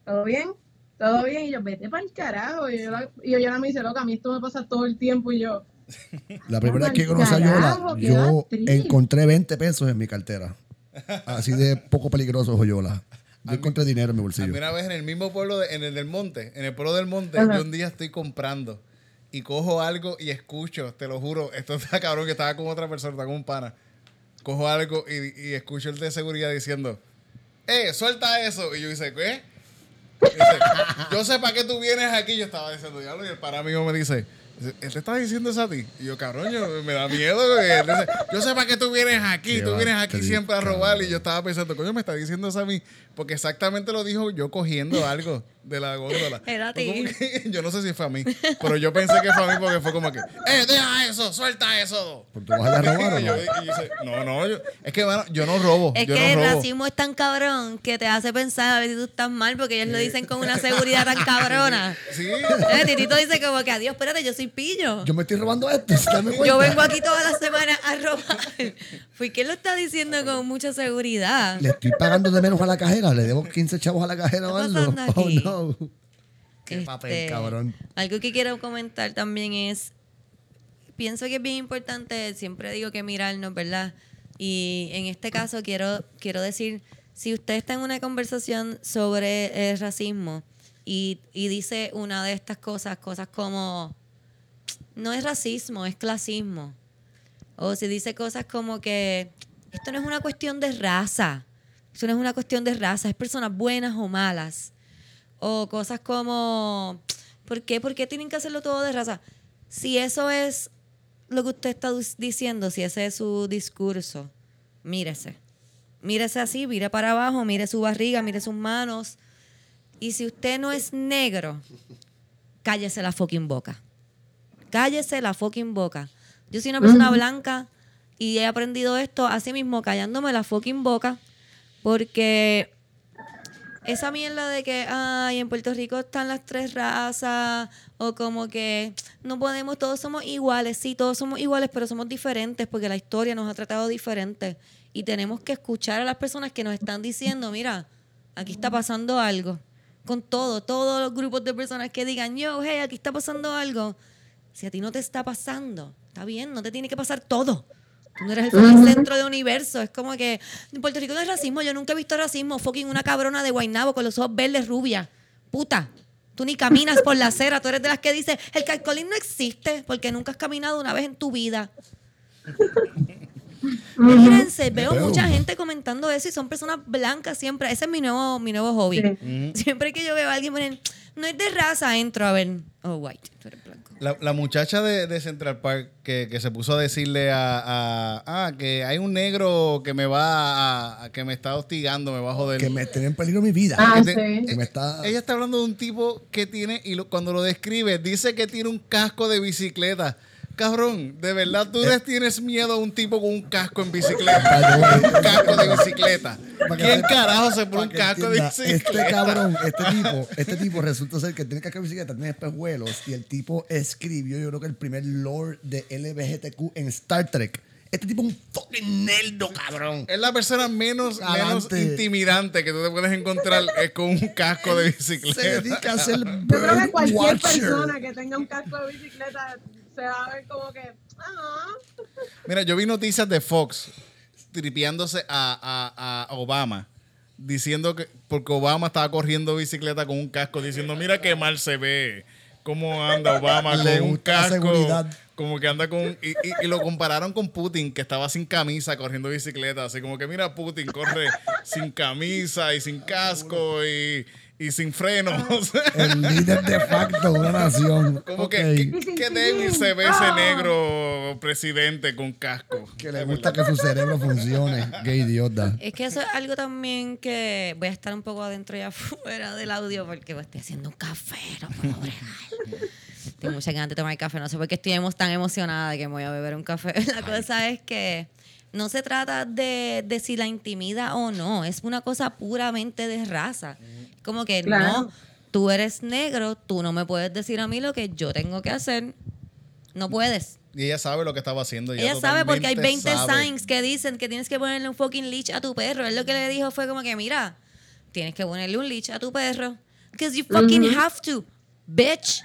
¿todo bien? todo bien, y yo, vete para el carajo. Y yo, la- y yo ya me dice, loca, a mí esto me pasa todo el tiempo, y yo, La primera vez que conocí a Yola, yo encontré 20 pesos en mi cartera. Así de poco peligroso es Yola. Yo encontré dinero en mi A bolsillo. mí una vez en el mismo pueblo, de- en el del monte, en el pueblo del monte, Ajá. yo un día estoy comprando y cojo algo y escucho, te lo juro, esto está cabrón que estaba con otra persona, estaba con un pana. Cojo algo y, y escucho el de seguridad diciendo, ¡eh, suelta eso! Y yo dice, ¿qué? Dice, yo sé para qué tú vienes aquí. Yo estaba diciendo, diablo, y el pana amigo me dice, ¿él te está diciendo eso a ti? Y yo, cabrón, yo, me da miedo. dice, yo sé para qué tú vienes aquí. Tú vienes aquí siempre a robar. Y yo estaba pensando, coño, me está diciendo eso a mí. Porque exactamente lo dijo yo cogiendo algo de la góndola. Era a ti. que- yo no sé si fue a mí, pero yo pensé que fue a mí porque fue como que, ¡eh, deja eso! ¡Suelta eso! ¿Por tú vas a robar o Y yo- no? y dice, no, no, yo- es que mano, yo no robo. Es yo que no el robo. racismo es tan cabrón que te hace pensar a ver si tú estás mal porque ellos lo dicen con una seguridad tan cabrona. Sí, Eh, Titito dice como que adiós, espérate, yo soy pillo. Yo me estoy robando esto. Yo vengo aquí todas las semanas a robar. ¿Por qué lo está diciendo con mucha seguridad? Le estoy pagando de menos a la cajera. Le debo 15 chavos a la cajera o ¿Qué algo. Oh, aquí? Qué Este, papel, cabrón. Algo que quiero comentar también es, pienso que es bien importante, siempre digo que mirarnos, ¿verdad? Y en este caso quiero, quiero decir, si usted está en una conversación sobre el racismo y, y dice una de estas cosas, cosas como, no es racismo, es clasismo. O si dice cosas como que esto no es una cuestión de raza, esto no es una cuestión de raza, es personas buenas o malas. O cosas como, ¿por qué? ¿Por qué tienen que hacerlo todo de raza? Si eso es lo que usted está diciendo, si ese es su discurso, mírese. Mírese así, mire para abajo, mire su barriga, mire sus manos. Y si usted no es negro, cállese la fucking boca. Cállese la fucking boca. Yo soy una persona blanca y he aprendido esto así mismo, callándome la fucking boca, porque esa mierda de que, ay, en Puerto Rico están las tres razas, o como que no podemos, todos somos iguales, sí, todos somos iguales, pero somos diferentes porque la historia nos ha tratado diferente. Y tenemos que escuchar a las personas que nos están diciendo, mira, aquí está pasando algo. Con todo, todos los grupos de personas que digan, yo, hey, aquí está pasando algo. Si a ti no te está pasando, está bien, no te tiene que pasar todo. Tú no eres el fucking centro de universo. Es como que en Puerto Rico no es racismo. Yo nunca he visto racismo. Fucking una cabrona de Guaynabo con los ojos verdes rubia. Puta. Tú ni caminas por la acera. Tú eres de las que dice el calcolín no existe porque nunca has caminado una vez en tu vida. Fíjense, veo mucha gente comentando eso y son personas blancas siempre. Ese es mi nuevo, mi nuevo hobby. Sí. Siempre que yo veo a alguien poner, no es de raza, entro a ver, oh, white, tú eres blanco. La, la muchacha de, de Central Park que, que se puso a decirle a, a- ah, que hay un negro que me va a, a- que me está hostigando, me va a joder. Que me tiene en peligro mi vida. Ah, que, sí. que me está... Ella está hablando de un tipo que tiene, y lo- cuando lo describe, dice que tiene un casco de bicicleta. Cabrón, ¿de verdad tú les tienes miedo a un tipo con un casco en bicicleta? un casco de bicicleta. ¿Quién carajo se pone un casco de entienda, bicicleta? Este cabrón, este tipo, este tipo resulta ser que tiene casco de bicicleta, tiene espejuelos y el tipo escribió, yo creo que el primer lore de LBGTQ en Star Trek. Este tipo es un fucking nerdo, cabrón. Es la persona menos, intimidante que tú te puedes encontrar eh, con un casco de Se bicicleta. dedica a ser Yo creo que cualquier watcher. persona que tenga un casco de bicicleta se va a ver como que, ah, Mira, yo vi noticias de Fox tripeándose a, a- a Obama. Diciendo que, porque Obama estaba corriendo bicicleta con un casco, diciendo, mira qué mal se ve. ¿Cómo anda Obama Le con un casco? seguridad. Como que anda con... Y, y- y lo compararon con Putin, que estaba sin camisa corriendo bicicleta. Así como que, mira, Putin corre sin camisa y sin casco y, y sin frenos. El líder de facto de una nación. como que, que, que débil se ve ese negro presidente con casco. Que le gusta que su cerebro funcione. Qué idiota. Es que eso es algo también que voy a estar un poco adentro y afuera del audio porque estoy haciendo un café, no puedo bregar. Tengo mucha ganas de tomar café, no sé por qué estoy tan emocionada de que me voy a beber un café. La cosa es que no se trata de, de si la intimida o no, es una cosa puramente de raza. Como que Claro. no, tú eres negro, tú no me puedes decir a mí lo que yo tengo que hacer. No puedes. Y ella sabe lo que estaba haciendo. Ella sabe porque hay 20 totalmente sabe. signs que dicen que tienes que ponerle un fucking leash a tu perro. Él lo que le dijo fue como que, mira, tienes que ponerle un leash a tu perro. Because you fucking have to, bitch.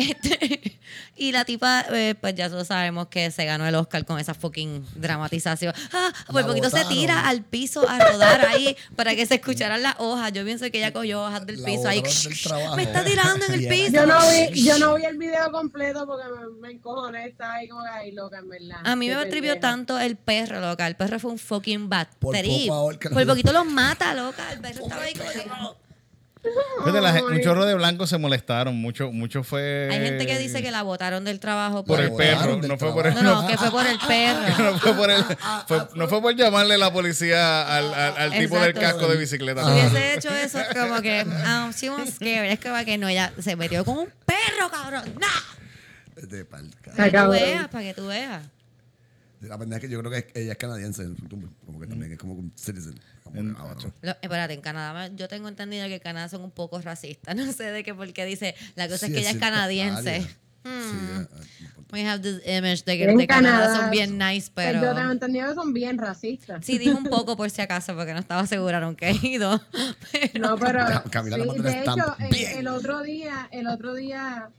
Este, y la tipa, eh, pues ya todos sabemos que se ganó el Oscar con esa fucking dramatización. Ah, por La poquito se botaron. tira al piso a rodar ahí para que se escucharan las hojas. Yo pienso que ella cogió hojas del La piso ahí. del. Me está tirando en el piso. yo no vi, yo no vi el video completo porque me, me encojoné, estaba ahí como que ahí loca, en verdad. A mí Qué me atrevió tanto el perro, loca. El perro fue un fucking bad Por trip. poco ahorca- Por poquito los mata, loca. El perro estaba ahí como Fíjate, la gen- un chorro de blancos se molestaron. Mucho, mucho fue. Hay gente que dice que la botaron del trabajo Por por, el perro. No fue por el. No, no, que fue por el perro. no fue por el. fue- no fue por llamarle la policía al, al- al tipo del casco de bicicleta. Si hubiese hecho eso, es como que, um, she was scared. Es como que no, ella se metió con un perro, cabrón. ¡No! De pal- Para que tú veas, para que tú veas. La pendeja es que yo creo que ella es canadiense. Como que también es como un citizen. Como que, ah, bueno. Lo- espérate, en Canadá, yo tengo entendido que en Canadá son un poco racistas. No sé de qué, porque dice, la cosa Sí, es que ella es cierta canadiense. Hmm. Sí, ah, ah, no importa. We have this image de que En de Canadá, Canadá, son bien nice, Pues pero... Yo tengo entendido que son bien racistas. Sí, dije un poco por si acaso, porque no estaba segura, nunca he ido. Pero, No, pero Cam- Camila sí, mandó de hecho, stamp. el, Bien. el otro día, el otro día,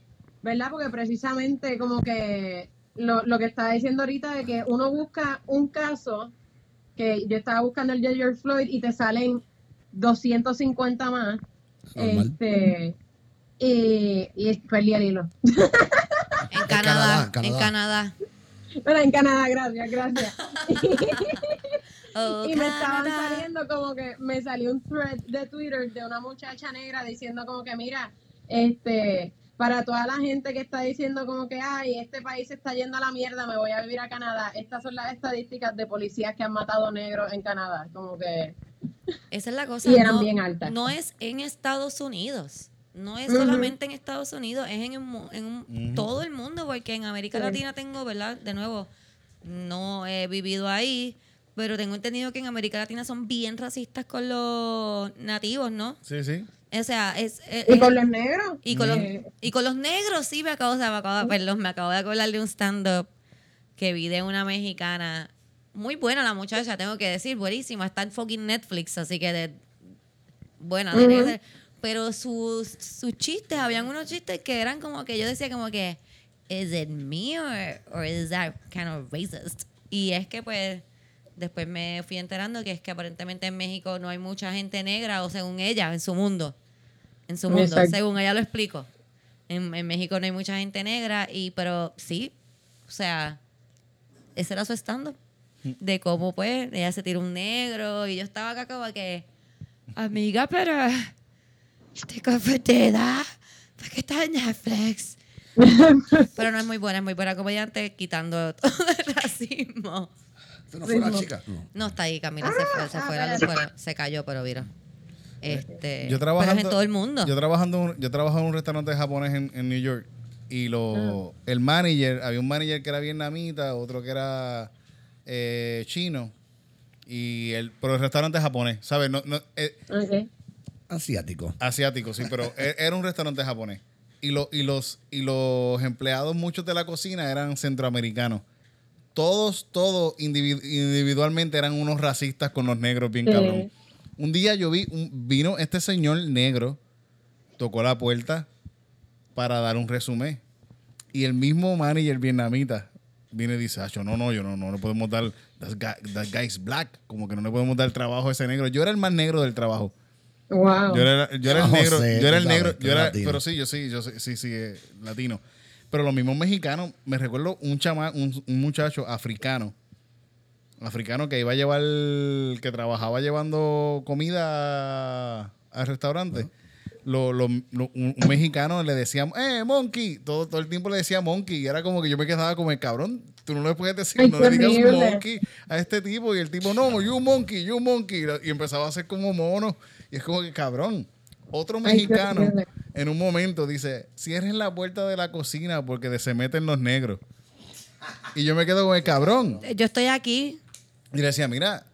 ¿verdad? Porque precisamente como que lo, lo que estaba diciendo ahorita de que uno busca un caso, que yo estaba buscando el de George Floyd y te salen 250 más. Normal. Este, y, y perdí el hilo. en Canadá, Canadá, en Canadá. Pero en Canadá, gracias, gracias. Oh, y me estaban Canadá. saliendo como que me salió un thread de Twitter de una muchacha negra diciendo como que mira, este, para toda la gente que está diciendo como que, ay, este país se está yendo a la mierda, me voy a vivir a Canadá. Estas son las estadísticas de policías que han matado negros en Canadá. Como que... Esa es la cosa. Y eran no, bien altas. No es en Estados Unidos. No es solamente en Estados Unidos, es en, en todo el mundo, porque en América Sí. Latina tengo, ¿verdad? De nuevo, no he vivido ahí, pero tengo entendido que en América Latina son bien racistas con los nativos, ¿no? Sí, sí. O sea, es... es- ¿Y es- con los negros? y con, los, Eh, y con los negros, sí, me acabo, o sea, me acabo, perdón, me acabo de acordar de un stand-up que vi de una mexicana. Muy buena la muchacha, tengo que decir, buenísima. Está en fucking Netflix, así que de, buena. ser. Pero sus, sus chistes, habían unos chistes que eran como que yo decía como que, ¿is it me or, or is that kind of racist? Y es que pues después me fui enterando que es que aparentemente en México no hay mucha gente negra, o según ella, en su mundo. En su mundo, Exacto. según ella lo explico. En, en México no hay mucha gente negra, y pero sí, o sea, ese era su stand de cómo pues ella se tiró un negro y yo estaba acá como que amiga pero te confundida porque está en Netflix pero no es muy buena es muy buena comediante quitando todo el racismo ¿Esto no fue la chica? No. no está ahí Camila se fue se ah, fue la luz espérate. pero se cayó pero mira este Yo pero trabajando, es en todo el mundo Yo trabajando, en- yo trabajaba en un restaurante japonés en, en New York y lo, Ah. el manager, había un manager que era vietnamita, otro que era eh, chino y el, pero el restaurante es japonés, ¿sabes? No, no, eh. Asiático. asiático, sí, pero e- era un restaurante japonés y, lo, y los y los empleados muchos de la cocina eran centroamericanos. Todos, todos individu- individualmente eran unos racistas con los negros bien Sí. cabrón. Un día yo vi, un- vino este señor negro, tocó la puerta para dar un resumen. Y el mismo manager vietnamita viene y dice, Acho, no, no, yo no, no le podemos dar, that guy, that guy is black, como que no le podemos dar trabajo a ese negro. Yo era el más negro del trabajo. Wow. Yo era, yo era el negro, yo era el negro, yo era, pero sí, yo sí, yo sí, sí, sí, eh, latino. Pero los mismos mexicanos, me recuerdo un chama, un, un muchacho africano, africano que iba a llevar, que trabajaba llevando comida al restaurante. Lo- lo- lo- un, un mexicano le decía, eh, monkey, todo, todo el tiempo le decía monkey, y era como que yo me quedaba como el cabrón, tú no le puedes decir, Ay, no le digas horrible. monkey a este tipo, y el tipo, no, you monkey, you monkey, y empezaba a hacer como mono, y es como que cabrón. Otro mexicano en un momento dice, cierren la puerta de la cocina porque de- se meten los negros. Y yo me quedo con el cabrón. yo estoy aquí Y le decía, mira,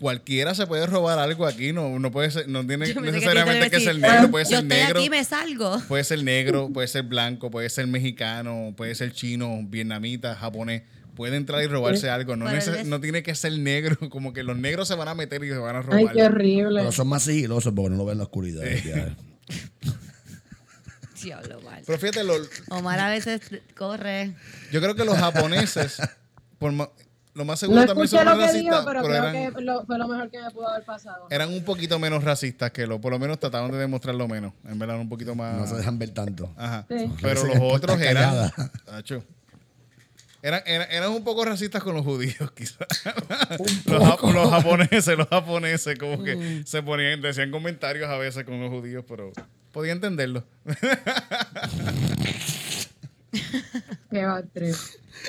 cualquiera se puede robar algo aquí, no, no puede ser, no tiene que necesariamente te que ser negro, puede yo ser estoy negro. aquí me salgo Puede ser negro, puede ser blanco, puede ser mexicano, puede ser chino, vietnamita, japonés. Puede entrar y robarse algo. No, neces- no tiene que ser negro. Como que los negros se van a meter y se van a Ay, robar. qué horrible. Pero son más sigilosos porque no lo ven en la oscuridad. Diablo, mal. Pero fíjate, lo- Omar a veces corre yo creo que los japoneses, por lo más seguro No también escuché son lo que racistas, dijo, pero pero creo eran, que lo- fue lo mejor que me pudo haber pasado. eran un poquito menos racistas que lo, por lo menos trataban de demostrarlo menos. En verdad, un poquito más. No se dejan ver tanto. Ajá. Sí. Pero los otros eran. Tacho. Eran, eran, eran un poco racistas con los judíos, quizás. Los, los japoneses, los japoneses, como que se ponían, decían comentarios a veces con los judíos, pero podía entenderlo. Qué va.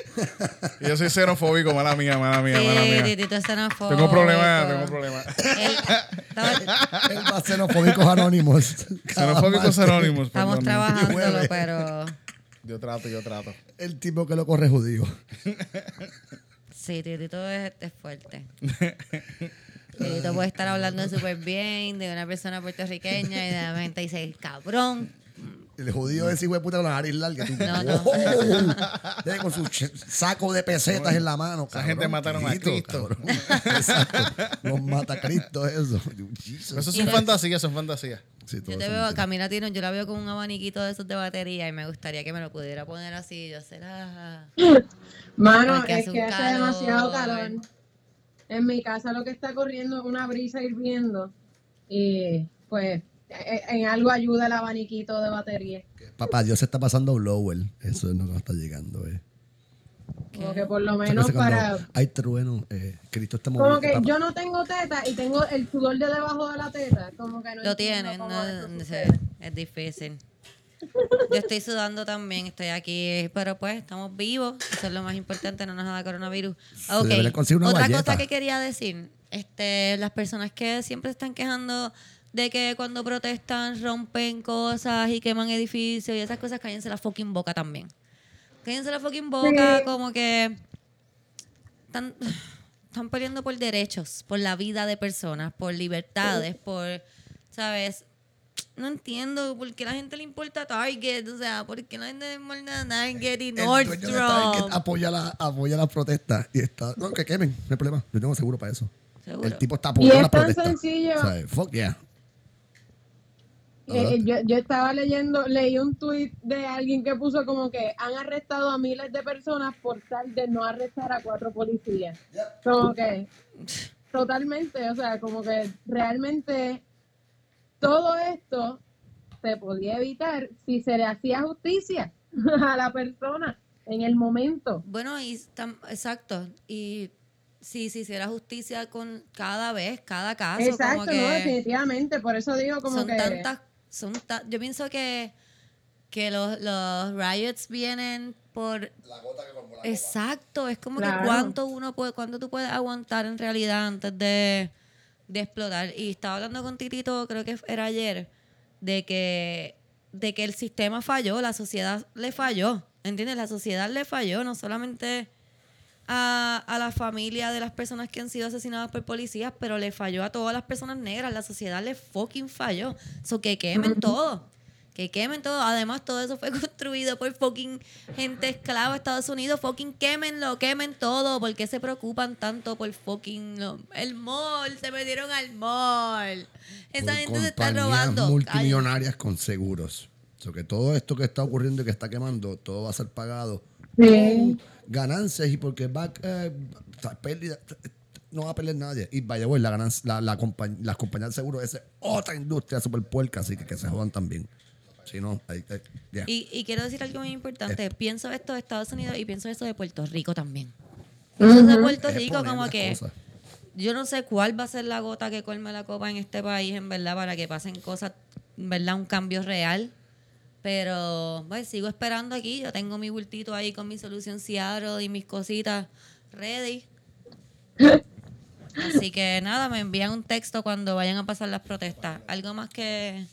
Yo soy xenofóbico, mala mía, mala mía, mala Sí, mía. Titito es xenofóbico. Tengo problemas, tengo problemas. Él- xenofóbicos anónimos. Xenofóbicos anónimos. Estamos trabajándolo, pero Yo trato, yo trato. El tipo que lo corre judío. sí, Titito es, es fuerte. Titito puede estar hablando súper bien de una persona puertorriqueña y de repente dice, cabrón. El judío es hijo de puta con la nariz larga. Tú, No, no. ¡oh! Con su ch- saco de pesetas en la mano. Esa gente mataron a Cristo. cabrón. Exacto. Los mata Cristo, eso. Jesus. Eso son fantasías, son fantasías. Sí, todo Yo te eso veo, mentira. Camila Tino, yo la veo con un abaniquito de esos de batería y me gustaría que me lo pudiera poner así. Yo será. Mano, Porque es hace que un hace demasiado calor. En mi casa lo que está corriendo es una brisa hirviendo. Y pues en algo ayuda el abaniquito de batería. Papá, Dios se está pasando blower. Eso es lo que nos está llegando. Eh. Como que por lo menos para... Hay trueno. Eh, Cristo está Como moviendo. que papá, yo no tengo teta y tengo el sudor de debajo de la teta. Como que no Lo entiendo tiene, cómo no, no es difícil. Yo estoy sudando también, estoy aquí, pero pues estamos vivos, eso es lo más importante, no nos da coronavirus. Se Ok, debería conseguir una otra cosa que quería decir, este, las personas que siempre están quejando de que cuando protestan rompen cosas y queman edificios y esas cosas, cállense la fucking boca también. Cállense la fucking boca, Sí. como que están, están peleando por derechos, por la vida de personas, por libertades, por, ¿sabes? No entiendo por qué a la gente le importa Target, o sea, por qué la gente le importa Target y Target Nordstrom. apoya la, apoya las protestas y está. No, que quemen, no hay problema. Yo tengo seguro para eso. Seguro. El tipo está Y apoyando es las tan protestas. sencillo. O sea, fuck yeah. Eh, yo, yo estaba leyendo, leí un tuit de alguien que puso como que han arrestado a miles de personas por tal de no arrestar a cuatro policías. Como que totalmente, o sea, como que realmente todo esto se podía evitar si se le hacía justicia a la persona en el momento. Bueno, y tam- exacto. Y si se hiciera justicia con cada vez, cada caso, Exacto, como no, definitivamente, por eso digo como son que tantas, son yo pienso que, que los, los riots vienen por La gota que colmó la Exacto, es como que cuánto uno puede, cuánto tú puedes aguantar en realidad antes de, de explotar. Y estaba hablando con Titito, creo que era ayer, de que, de que el sistema falló, la sociedad le falló. ¿Entiendes? La sociedad le falló, no solamente a, a la familia de las personas que han sido asesinadas por policías, pero le falló a todas las personas negras. La sociedad le fucking falló. So que quemen todo. Que quemen todo. Además, todo eso fue construido por fucking gente esclava de Estados Unidos. Fucking quémenlo, quemen todo. ¿Por qué se preocupan tanto por fucking lo- el mall? Se metieron al mall. Esa Por gente se está robando. multimillonarias con seguros. O sea, que todo esto que está ocurriendo y que está quemando, todo va a ser pagado Sí. Ganancias y porque va eh, pérdida, no va a perder nadie. Y vaya, la ganancia, la, la compañ- las compañías de seguro es otra industria super puerca, así que que se jodan también. Si no, ya. Y, y quiero decir algo muy importante. Eh. Pienso esto de Estados Unidos y pienso esto de Puerto Rico también. Pienso de Puerto Rico como que cosas. yo no sé cuál va a ser la gota que colme la copa en este país, en verdad, para que pasen cosas, en verdad, un cambio real. Pero, pues, sigo esperando aquí. Yo tengo mi bultito ahí con mi solución Seattle y mis cositas ready. Así que nada, me envían un texto cuando vayan a pasar las protestas. Algo más que...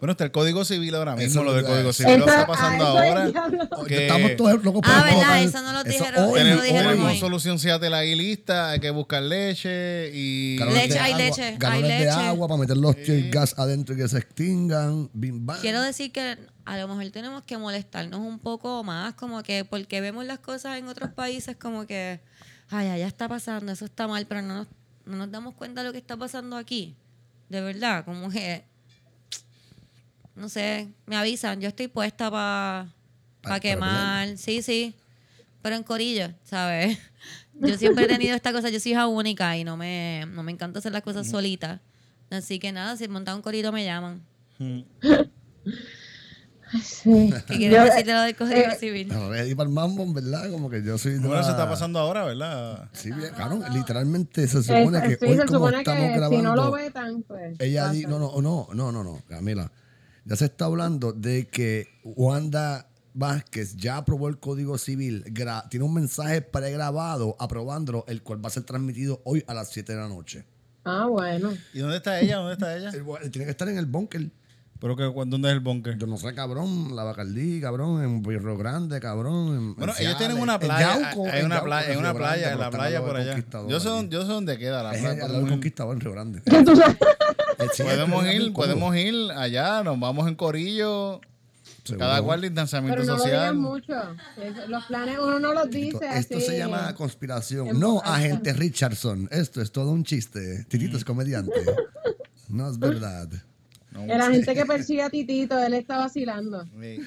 Bueno, está el Código Civil ahora mismo, Eso lo del es. Código Civil lo Eso- está a pasando es ahora. diablo. Oye, que- Estamos todos locos por Ah, votar. verdad, eso no lo dijeron, hoy, eso Tenemos, lo dijeron hoy. solución Seattle ahí lista, hay que buscar leche y... Galones Leche, de hay agua, leche, hay galones de leche. agua para meter los tear gas adentro y que se extingan. Bim, bam. Quiero decir que a lo mejor tenemos que molestarnos un poco más, como que porque vemos las cosas en otros países como que, ay, allá está pasando, eso está mal, pero no nos, no nos damos cuenta de lo que está pasando aquí. De verdad, como que, no sé, me avisan, yo estoy puesta para Pa- para quemar, sí, sí, pero en corillo, ¿sabes? Yo siempre he tenido esta cosa, yo soy hija única y no me, no me encanta hacer las cosas solitas. Así que nada, si montan un corito me llaman. Sí. ¿Qué quieres Yo- decir de lo del Código eh, Civil? No, voy a ir para el mambo, en verdad, como que yo soy de Bueno, la- eso está pasando ahora, ¿verdad? Sí, bien, claro, literalmente se supone Eh, que sí, hoy se como supone estamos que grabando, si no lo vetan, pues. ella pasa. di- no, no, no, no, no, no, Camila, ya se está hablando de que Wanda Vázquez ya aprobó el Código Civil, gra- tiene un mensaje pregrabado aprobándolo, el cual va a ser transmitido hoy a las 7 de la noche. Ah, bueno. ¿Y dónde está ella? ¿Dónde está ella? Tiene que estar en el búnker. ¿Pero que, ¿Dónde es el búnker? Yo no sé, cabrón, la Bacardí, cabrón, en Río Grande, cabrón. en- Bueno, en ellos tienen una en playa, Yauco, hay en una Yauco, playa, en hay una playa, Grande, en la playa por allá. Yo sé, dónde- yo sé dónde queda la Es playa. lado del Podemos ir, Conquistador en Río Grande. Podemos ir, podemos ir allá, nos vamos en corillo, Seguro. cada cual Pero distanciamiento no lo social. digan mucho. Los planes uno no los dice Esto así. se llama conspiración. No, agente Richardson. Esto es todo un chiste. Titito es comediante. No es verdad. No, La gente que persigue a Titito, él está vacilando. sí.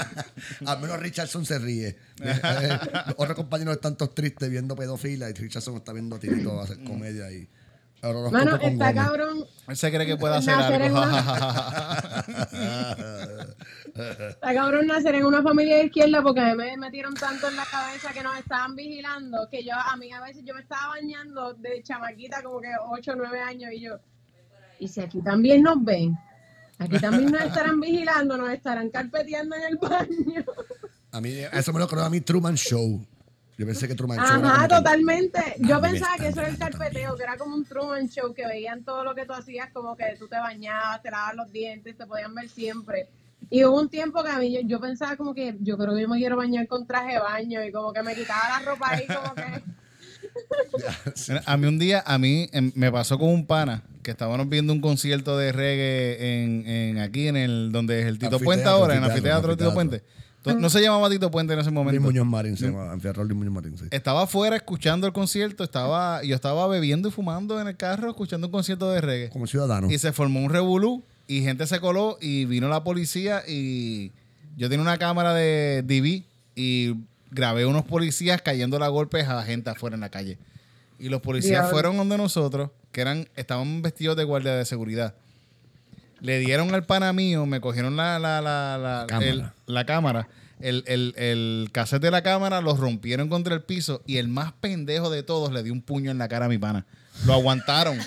Al menos Richardson se ríe. Eh, Otros compañeros están todos tristes viendo pedofilia y Richardson está viendo a Titito hacer comedia ahí. Ahora los Mano, está cabrón. Él se cree que puede hacer Nacer algo. Está cabrón nacer en una familia de izquierda porque me metieron tanto en la cabeza que nos estaban vigilando que yo a mí a veces yo me estaba bañando de chamaquita como que 8 o 9 años y yo y si aquí también nos ven Aquí también nos estarán vigilando, nos estarán carpeteando en el baño. A mí, eso me lo creo a mí Truman Show. Yo pensé que Truman Show. Ajá, como totalmente. Yo Ah, me pensaba que eso era el carpeteo, que era como un Truman Show, que veían todo lo que tú hacías, como que tú te bañabas, te lavabas los dientes, te podían ver siempre. Y hubo un tiempo que a mí, yo, yo pensaba como que yo creo que yo me quiero bañar con traje de baño y como que me quitaba la ropa ahí, como que... A mí un día, a mí em, me pasó con un pana que estábamos viendo un concierto de reggae en, en aquí, en el donde es el Tito Puente ahora, en el anfiteatro, anfiteatro Tito Puente. No se llamaba Tito Puente en ese Luis momento. Muñoz Marín se Luis Muñoz Marín, sí. Estaba afuera escuchando el concierto, estaba, yo estaba bebiendo y fumando en el carro escuchando un concierto de reggae. Como ciudadano. Y se formó un revolú y gente se coló y vino la policía y yo tenía una cámara de DV y grabé unos policías cayendo a golpes a la gente afuera en la calle. Y los policías fueron donde nosotros, que eran, estaban vestidos de guardia de seguridad. Le dieron al pana mío, me cogieron la, la, la, la, Cámara. el- la cámara, el, el, el cassette de la cámara, lo rompieron contra el piso y el más pendejo de todos le dio un puño en la cara a mi pana. Lo aguantaron.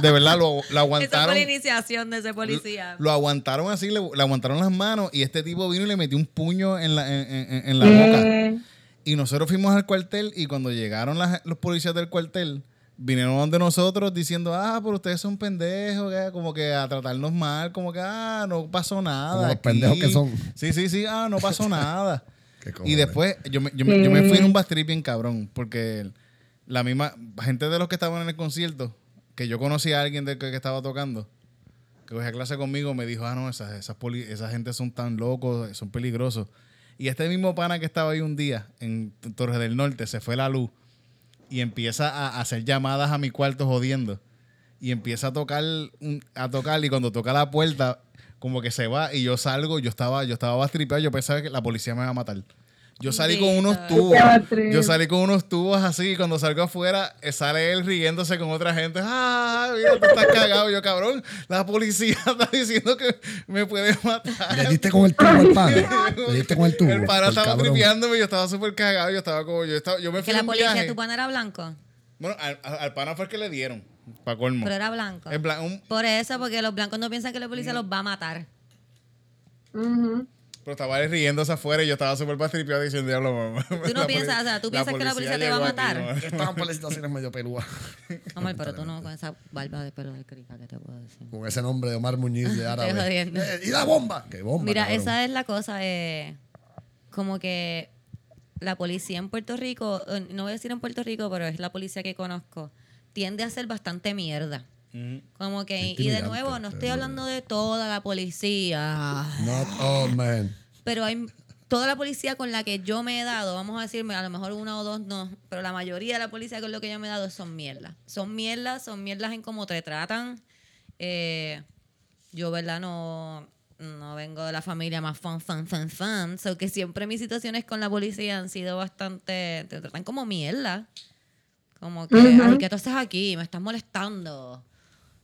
De verdad, lo, lo Esa aguantaron. fue la iniciación de ese policía. Lo aguantaron así, le, le aguantaron las manos y este tipo vino y le metió un puño en la, en, en- en la boca. Eh, Y nosotros fuimos al cuartel y cuando llegaron las- los policías del cuartel, vinieron donde nosotros diciendo, ah, pero ustedes son pendejos, como que a tratarnos mal, como que, ah, no pasó nada. Como los aquí". pendejos que son. Sí, sí, sí, ah, no pasó nada. Qué y después yo me, yo, me- yo me fui en un bastrip bien cabrón, porque la misma gente de los que estaban en el concierto, que yo conocí a alguien de que, que estaba tocando, que cogía clase conmigo, me dijo, ah, no, esas, esas, poli- esa gente son tan locos, son peligrosos. Y este mismo pana que estaba ahí un día en Torres del Norte, se fue la luz y empieza a hacer llamadas a mi cuarto jodiendo. Y empieza a tocar, a tocar y cuando toca la puerta, como que se va y yo salgo, yo estaba, yo estaba bastripeado, yo pensaba que la policía me iba a matar. Yo salí con unos tubos. Yo salí con unos tubos así y cuando salgo afuera, eh, sale él riéndose con otra gente. ¡Ah! Mira, tú estás cagado. Yo, cabrón, la policía está diciendo que me puede matar. Le diste con el tubo al pana. Le diste con el tubo. El pana el estaba tripeándome, yo estaba súper cagado, yo estaba como, yo estaba, yo me Que fui la en un policía, viaje. tu pana era blanco. Bueno, al, al- pana fue el que le dieron, para colmo. Pero era blanco. Es blan- un- Por eso, porque los blancos no piensan que la policía los va a matar. ujú. Pero estaba riéndose afuera y yo estaba súper pastripeado diciendo, diablo, mamá. Tú no piensas, o sea, tú piensas que la policía te va a aquí, matar. mamá". Estaban por las situaciones medio pelúas. Omar, pero tú no con esa barba de pelo de crica, ¿qué te puedo decir? Con ese nombre de Omar Muñiz de árabe. jodiendo. Eh, ¡Y la bomba! ¡Qué bomba! Mira, cabrón! esa es la cosa. eh, como que la policía en Puerto Rico, eh, no voy a decir en Puerto Rico, pero es la policía que conozco, tiende a ser bastante mierda. Como que, y de nuevo, no estoy pero- hablando de toda la policía, Not all men. pero hay toda la policía con la que yo me he dado, vamos a decirme, a lo mejor una o dos no, pero la mayoría de la policía con lo que yo me he dado son mierdas. Son mierdas, son mierdas en cómo te tratan. Eh, yo, ¿verdad? No, no vengo de la familia más fan, fan, fan, fan. So que siempre mis situaciones con la policía han sido bastante. Te tratan como mierda. Como que, Ujú. ay, ¿qué tú haces aquí? Me estás molestando.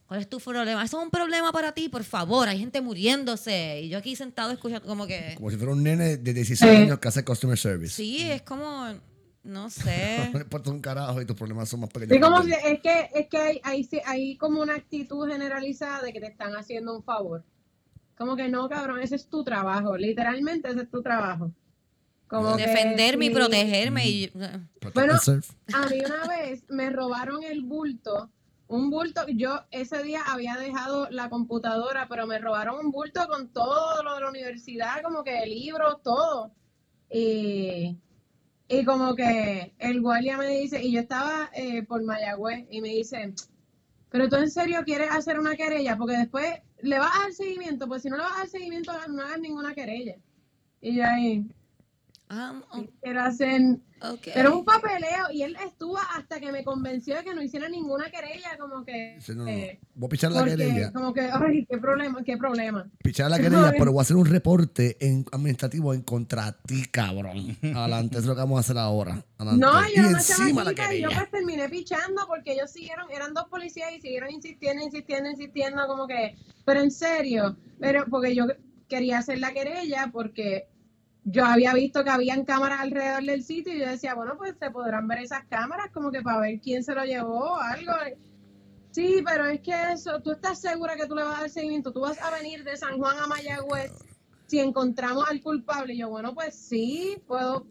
¿Cuál es tu problema? Eso es un problema para ti, por favor. Hay gente muriéndose. Y yo aquí sentado escuchando, como que. Como si fuera un nene de 16 Sí. años que hace customer service. Sí, es como. No sé. No importa un carajo y tus problemas son más pequeños. Sí, como que si- él. es que, es que hay, hay, como una actitud generalizada de que te están haciendo un favor. Como que no, cabrón, ese es tu trabajo. Literalmente ese es tu trabajo. Como que Defenderme y protegerme. Y, Protect Bueno. A mí una vez me robaron el bulto, un bulto, yo ese día había dejado la computadora, pero me robaron un bulto con todo lo de la universidad, como que libros, todo. Y, y como que el guardia me dice, y yo estaba eh, por Mayagüez, y me dice, pero tú en serio quieres hacer una querella, porque después le vas a dar seguimiento, pues si no le vas a dar seguimiento, no hagas ninguna querella. Y yo ahí, ah, oh, quiero hacer ok. pero un papeleo y él estuvo hasta que me convenció de que no hiciera ninguna querella, como que... Dice, no, no, eh, voy a pichar la porque, querella. como que, ay, qué problema, qué problema. Pichar la querella, pero voy a hacer un reporte en administrativo en contra ti, cabrón. Adelante, eso es lo que vamos a hacer ahora. Adelante. No, y yo era una encima la chamaquita y yo querella. pues terminé pichando porque ellos siguieron, eran dos policías y siguieron insistiendo, insistiendo, insistiendo, como que, pero en serio, pero porque yo quería hacer la querella porque yo había visto que habían cámaras alrededor del sitio y yo decía, bueno, pues se podrán ver esas cámaras como que para ver quién se lo llevó o algo. Sí, pero es que eso, tú estás segura que tú le vas a dar seguimiento. Tú vas a venir de San Juan a Mayagüez si encontramos al culpable. Y yo, bueno, pues sí, puedo.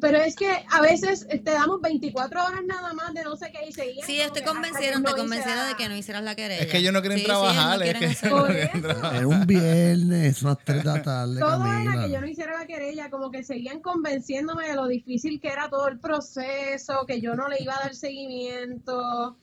Pero es que a veces te damos 24 horas nada más de no sé qué y seguían. Sí, hasta convencieron, que te no convencieron de que no hicieras la querella. Es que ellos no quieren Sí, sí, ellos trabajar, no es que-. Era un viernes, unas 3 de la tarde, Todo era Camila. que yo no hiciera la querella, como que seguían convenciéndome de lo difícil que era todo el proceso, que yo no le iba a dar seguimiento,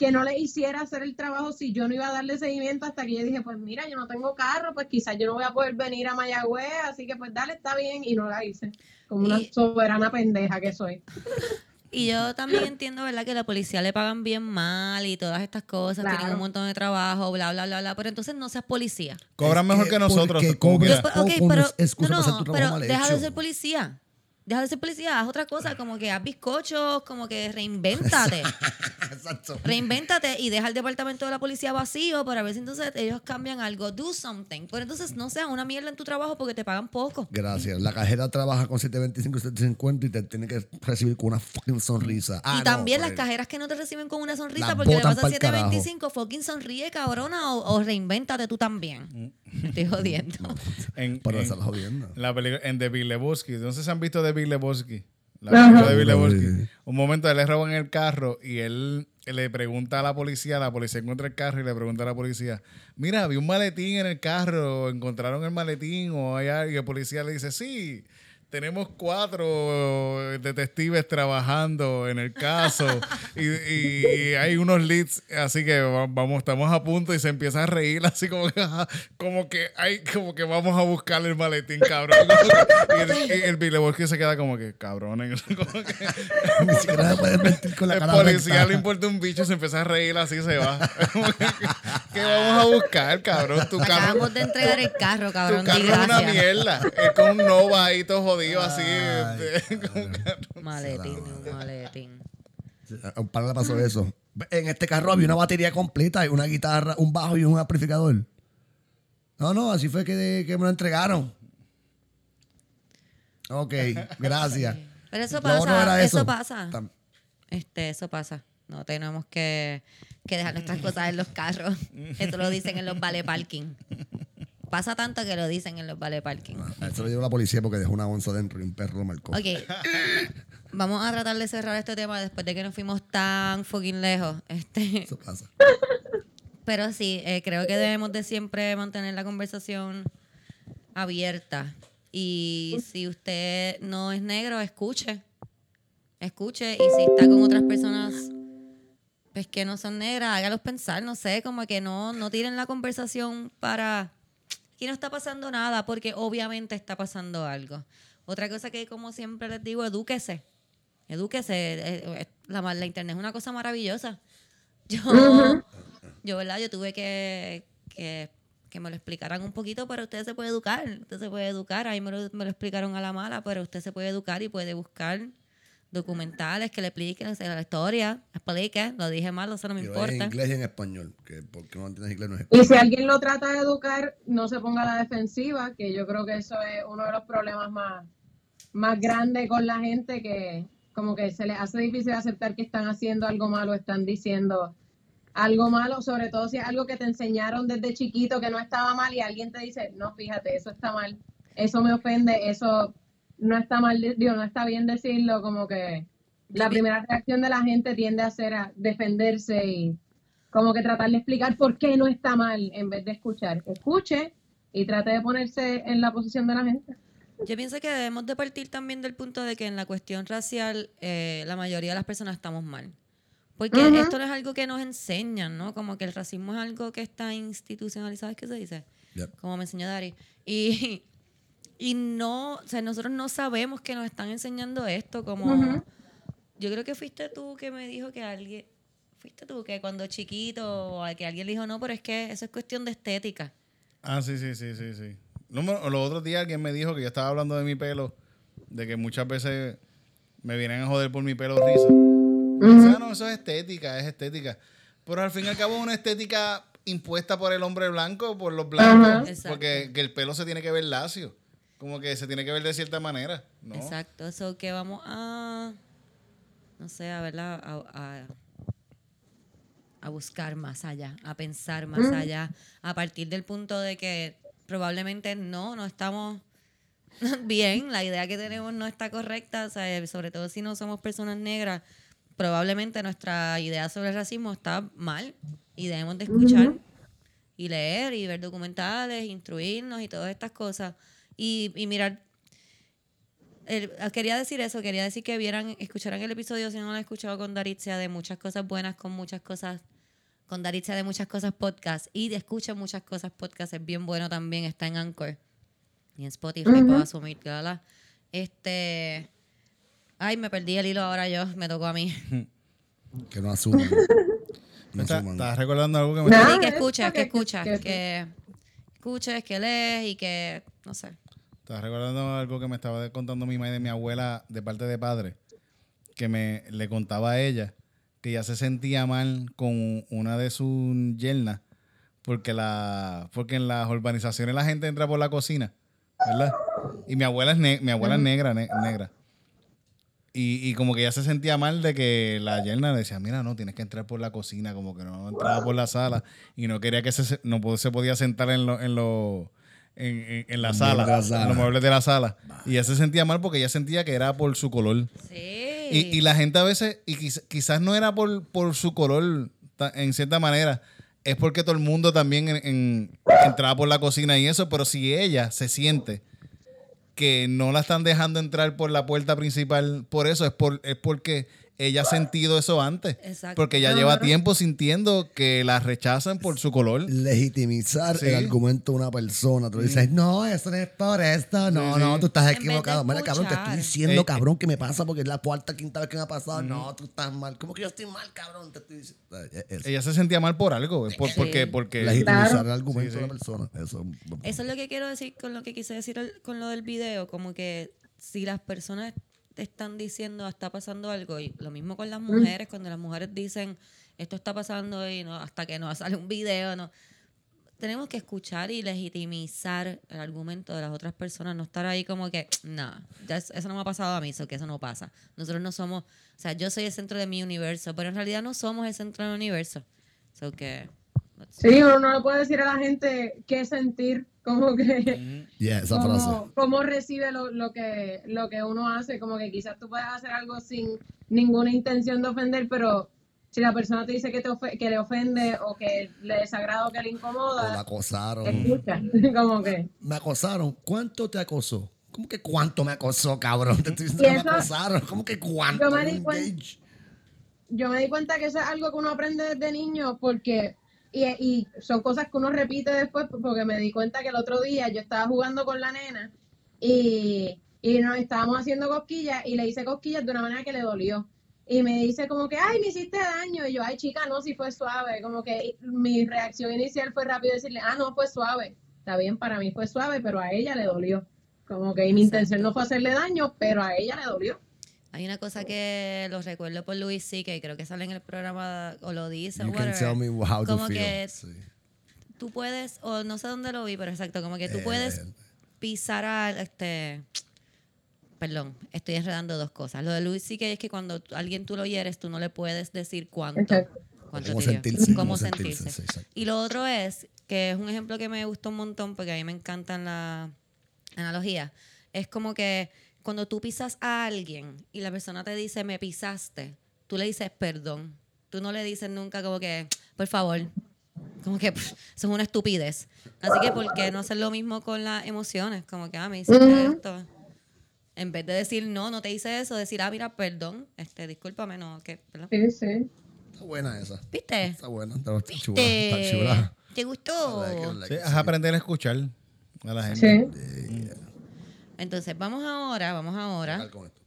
que no le hiciera hacer el trabajo si yo no iba a darle seguimiento hasta que yo dije, pues mira, yo no tengo carro, pues quizás yo no voy a poder venir a Mayagüez, así que pues dale, está bien, y no la hice, como una soberana pendeja que soy. Y yo también entiendo, ¿verdad? Que la policía le pagan bien mal y todas estas cosas, Claro. tienen un montón de trabajo, bla, bla, bla, bla. Pero entonces no seas policía. Cobran mejor que que nosotros. porque cobras-. Pero poco no no, no, deja de ser policía. Deja de ser policía, haz otra cosa, como que haz bizcochos, como que reinvéntate. Exacto. reinvéntate y deja el departamento de la policía vacío para ver si entonces ellos cambian algo. Do something. Pero entonces no sea una mierda en tu trabajo porque te pagan poco. Gracias. La cajera trabaja con 725 y 750 y te tiene que recibir con una fucking sonrisa. Ah, y no, también por las cajeras que no te reciben con una sonrisa Las porque le botan pasa pa'l carajo. 725, fucking sonríe, cabrona, o, o reinvéntate tú también. Me estoy jodiendo. En, Pero en- estás jodiendo. la película en The Big Lebowski. No sé si han visto The Big Lebowski. La película de Big Sí. Lebowski. Un momento él le roban el carro y él le pregunta a la policía, la policía encuentra el carro y le pregunta a la policía, mira, había un maletín en el carro, encontraron el maletín o hay algo. Y el policía le dice, sí, tenemos cuatro detectives trabajando en el caso y, y- y hay unos leads, así que va- vamos, estamos a punto y se empieza a reír así como que, como que hay, como que vamos a buscar el maletín, cabrón. y el, y el se queda como que, que, Ni siquiera me puedes mentir con la el cara policía abierta. le importa un bicho, se empieza a reír así se va. ¿Qué vamos a buscar, cabrón? Tu carro, Acabamos de entregar el carro, tu cabrón. carro di es una mierda. Es con un Nova ahí todo jodido así. Ay, este, cabrón. Maletín, un maletín. A un par le pasó eso. En este carro había una batería completa, y una guitarra, un bajo y un amplificador. No, no, así fue que, que me lo entregaron. Ok, gracias. Pero eso pasa, era eso eso. pasa. Este, eso pasa. No tenemos que, que dejar nuestras cosas en los carros. Eso lo dicen en los vale parking. Pasa tanto que lo dicen en los vale parking. A Eso lo llevó la policía porque dejó una onza dentro y un perro lo marcó. Ok. Vamos a tratar de cerrar este tema después de que nos fuimos tan fucking lejos. Este, Eso pasa. pero sí, eh, creo que debemos de siempre mantener la conversación abierta. Y si usted no es negro, escuche. Escuche. Y si está con otras personas pues que no son negras, hágalos pensar, no sé, como que no, no tiren la conversación para que no está pasando nada, porque obviamente está pasando algo. Otra cosa que como siempre les digo, edúquese. Edúquese. Eh, eh, La, la internet es una cosa maravillosa. Yo, yo ¿verdad? Yo tuve que, que, que me lo explicaran un poquito, pero usted se puede educar. Usted se puede educar. Ahí me lo, me lo explicaron a la mala, pero usted se puede educar y puede buscar documentales que le expliquen la historia, explique. Lo dije mal, eso no me importa. en inglés y en español. Que porque no entiendes inglés no es Y si alguien lo trata de educar, no se ponga a la defensiva, que yo creo que eso es uno de los problemas más, más grandes con la gente, que como que se les hace difícil aceptar que están haciendo algo malo, están diciendo algo malo, sobre todo si es algo que te enseñaron desde chiquito que no estaba mal y alguien te dice, no, fíjate, eso está mal, eso me ofende, eso no está mal, digo, no está bien decirlo, como que la primera reacción de la gente tiende a ser a defenderse y como que tratar de explicar por qué no está mal en vez de escuchar. Escuche y trate de ponerse en la posición de la gente. Yo pienso que debemos de partir también del punto de que en la cuestión racial eh, la mayoría de las personas estamos mal. Porque esto no es algo que nos enseñan, ¿no? Como que el racismo es algo que está institucionalizado, ¿es que se dice? Yep. Como me enseñó Dari. Y, y no, o sea, nosotros no sabemos que nos están enseñando esto, como... Ujú. Yo creo que fuiste tú que me dijo que alguien... Fuiste tú que cuando chiquito, o que alguien le dijo, no, pero es que eso es cuestión de estética. Ah, sí, sí, sí, sí, sí. No, me- los otros días alguien me dijo que yo estaba hablando de mi pelo, de que muchas veces me vienen a joder por mi pelo risa. O sea, no, eso es estética, es estética. Pero al fin y al cabo es una estética impuesta por el hombre blanco, por los blancos. Ajá. Exacto. Porque que el pelo se tiene que ver lacio. Como que se tiene que ver de cierta manera. ¿no? Exacto, eso que vamos a, no sé, a verla, a, a- a buscar más allá, a pensar más allá, a partir del punto de que probablemente no, no estamos bien, la idea que tenemos no está correcta, o sea, sobre todo si no somos personas negras, probablemente nuestra idea sobre el racismo está mal y debemos de escuchar y leer y ver documentales, instruirnos y todas estas cosas y, y mirar el- ah, quería decir eso, quería decir que vieran, escucharan el episodio si no lo han escuchado con Daritzia de muchas cosas buenas, con muchas cosas, con Daritzia de muchas cosas podcast y de escucha muchas cosas podcast, es bien bueno también, está en Anchor y en Spotify, puedo asumir, que la- Este, ay, me perdí el hilo ahora yo, me tocó a mí. Que no asuman. No Está-. ¿Estás recordando algo que me Nada. Sí, que escuches, que que- escuchas, que- que escuches, que lees y que, no sé. Estaba recordando algo que me estaba contando mi madre de mi abuela de parte de padre, que me le contaba a ella que ya se sentía mal con una de sus yernas, porque la, porque en las urbanizaciones la gente entra por la cocina, ¿verdad? Y mi abuela es ne- mi abuela es negra, ne- negra. Y, y como que ya se sentía mal de que la yerna le decía, mira, no, tienes que entrar por la cocina, como que no entraba por la sala y no quería que se, no se podía sentar en, lo- en, lo- en, en- en la sala, la sala. en los muebles de la sala. Y ella se sentía mal porque ella sentía que era por su color. Sí. Y, y la gente a veces, y quiz- quizás no era por, por su color en cierta manera, es porque todo el mundo también en- en- entraba por la cocina y eso, pero si ella se siente que no la están dejando entrar por la puerta principal, por eso es, por, es porque ella ha sentido eso antes. Exacto. Porque ella lleva tiempo sintiendo que la rechazan por su color. legitimizar Sí. el argumento de una persona. Tú le dices, no, eso no es por esto. No, Sí, no, sí. tú estás equivocado. Mira, cabrón, te estoy diciendo, Ey, cabrón, que me pasa porque es la cuarta, quinta vez que me ha pasado. No, tú estás mal. ¿Cómo que yo estoy mal, cabrón? Te estoy diciendo. Eh, Ella se sentía mal por algo. es por- Sí. porque, porque legitimizar Claro. el argumento Sí, de la persona. Eso. Eso es lo que quiero decir con lo que quise decir el- con lo del video, como que si las personas están diciendo está pasando algo, y lo mismo con las mujeres, cuando las mujeres dicen esto está pasando y no, hasta que no sale un video, no. Tenemos que escuchar y legitimizar el argumento de las otras personas, no estar ahí como que, no, eso no me ha pasado a mí, eso que eso no pasa. Nosotros no somos, o sea, yo soy el centro de mi universo, pero en realidad no somos el centro del universo. So que, Sí, uno no le puede decir a la gente qué sentir, como que Yeah, esa frase. cómo, recibe lo, lo que lo que uno hace, como que quizás tú puedes hacer algo sin ninguna intención de ofender, pero si la persona te dice que te que le ofende o que le desagrada o que le O la incomoda, acosaron. escucha, como que Me acosaron. ¿Cuánto te acosó? ¿Cómo que cuánto me acosó, cabrón? Te estoy diciendo me acosaron. ¿Cómo que cuánto? Yo me di cuenta- yo me di cuenta que eso es algo que uno aprende desde niño porque y, y son cosas que uno repite después porque me di cuenta que el otro día yo estaba jugando con la nena y, y nos estábamos haciendo cosquillas y le hice cosquillas de una manera que le dolió. Y me dice como que, ay, me hiciste daño. Y yo, ay, chica, no, si fue suave. Como que mi reacción inicial fue rápido decirle, ah, no, fue suave. Está bien, para mí fue suave, pero a ella le dolió. Como que y mi intención no fue hacerle daño, pero a ella le dolió. Hay una cosa que lo recuerdo por Luis C, que creo que sale en el programa o lo dice. You can whatever. tell me how to como feel. que Sí. tú puedes, o no sé dónde lo vi, pero exacto, como que tú Eh. puedes pisar al, este, perdón, estoy enredando dos cosas. Lo de Luis C, que es que cuando alguien tú lo hieres, tú no le puedes decir cuánto. Exacto. cuánto Cómo sentirse, Cómo cómo sentirse. sentirse, sí, y lo otro es, que es un ejemplo que me gustó un montón, porque a mí me encantan las analogías, es como que cuando tú pisas a alguien y la persona te dice, me pisaste, tú le dices perdón. Tú no le dices nunca como que, por favor, como que pff, eso es una estupidez. Así que, ¿por qué no hacer lo mismo con las emociones? Como que, ah, me hiciste Ujú. esto. En vez de decir, no, no te hice eso, decir, ah, mira, perdón, este, discúlpame, no, que, ¿verdad? Sí, sí. Está buena esa. ¿Viste? Está buena. Está, está chula. ¿Te, Está chula. ¿Te gustó? Sí, es aprender a escuchar a la gente. Sí. Entonces, vamos ahora, vamos ahora Con esto.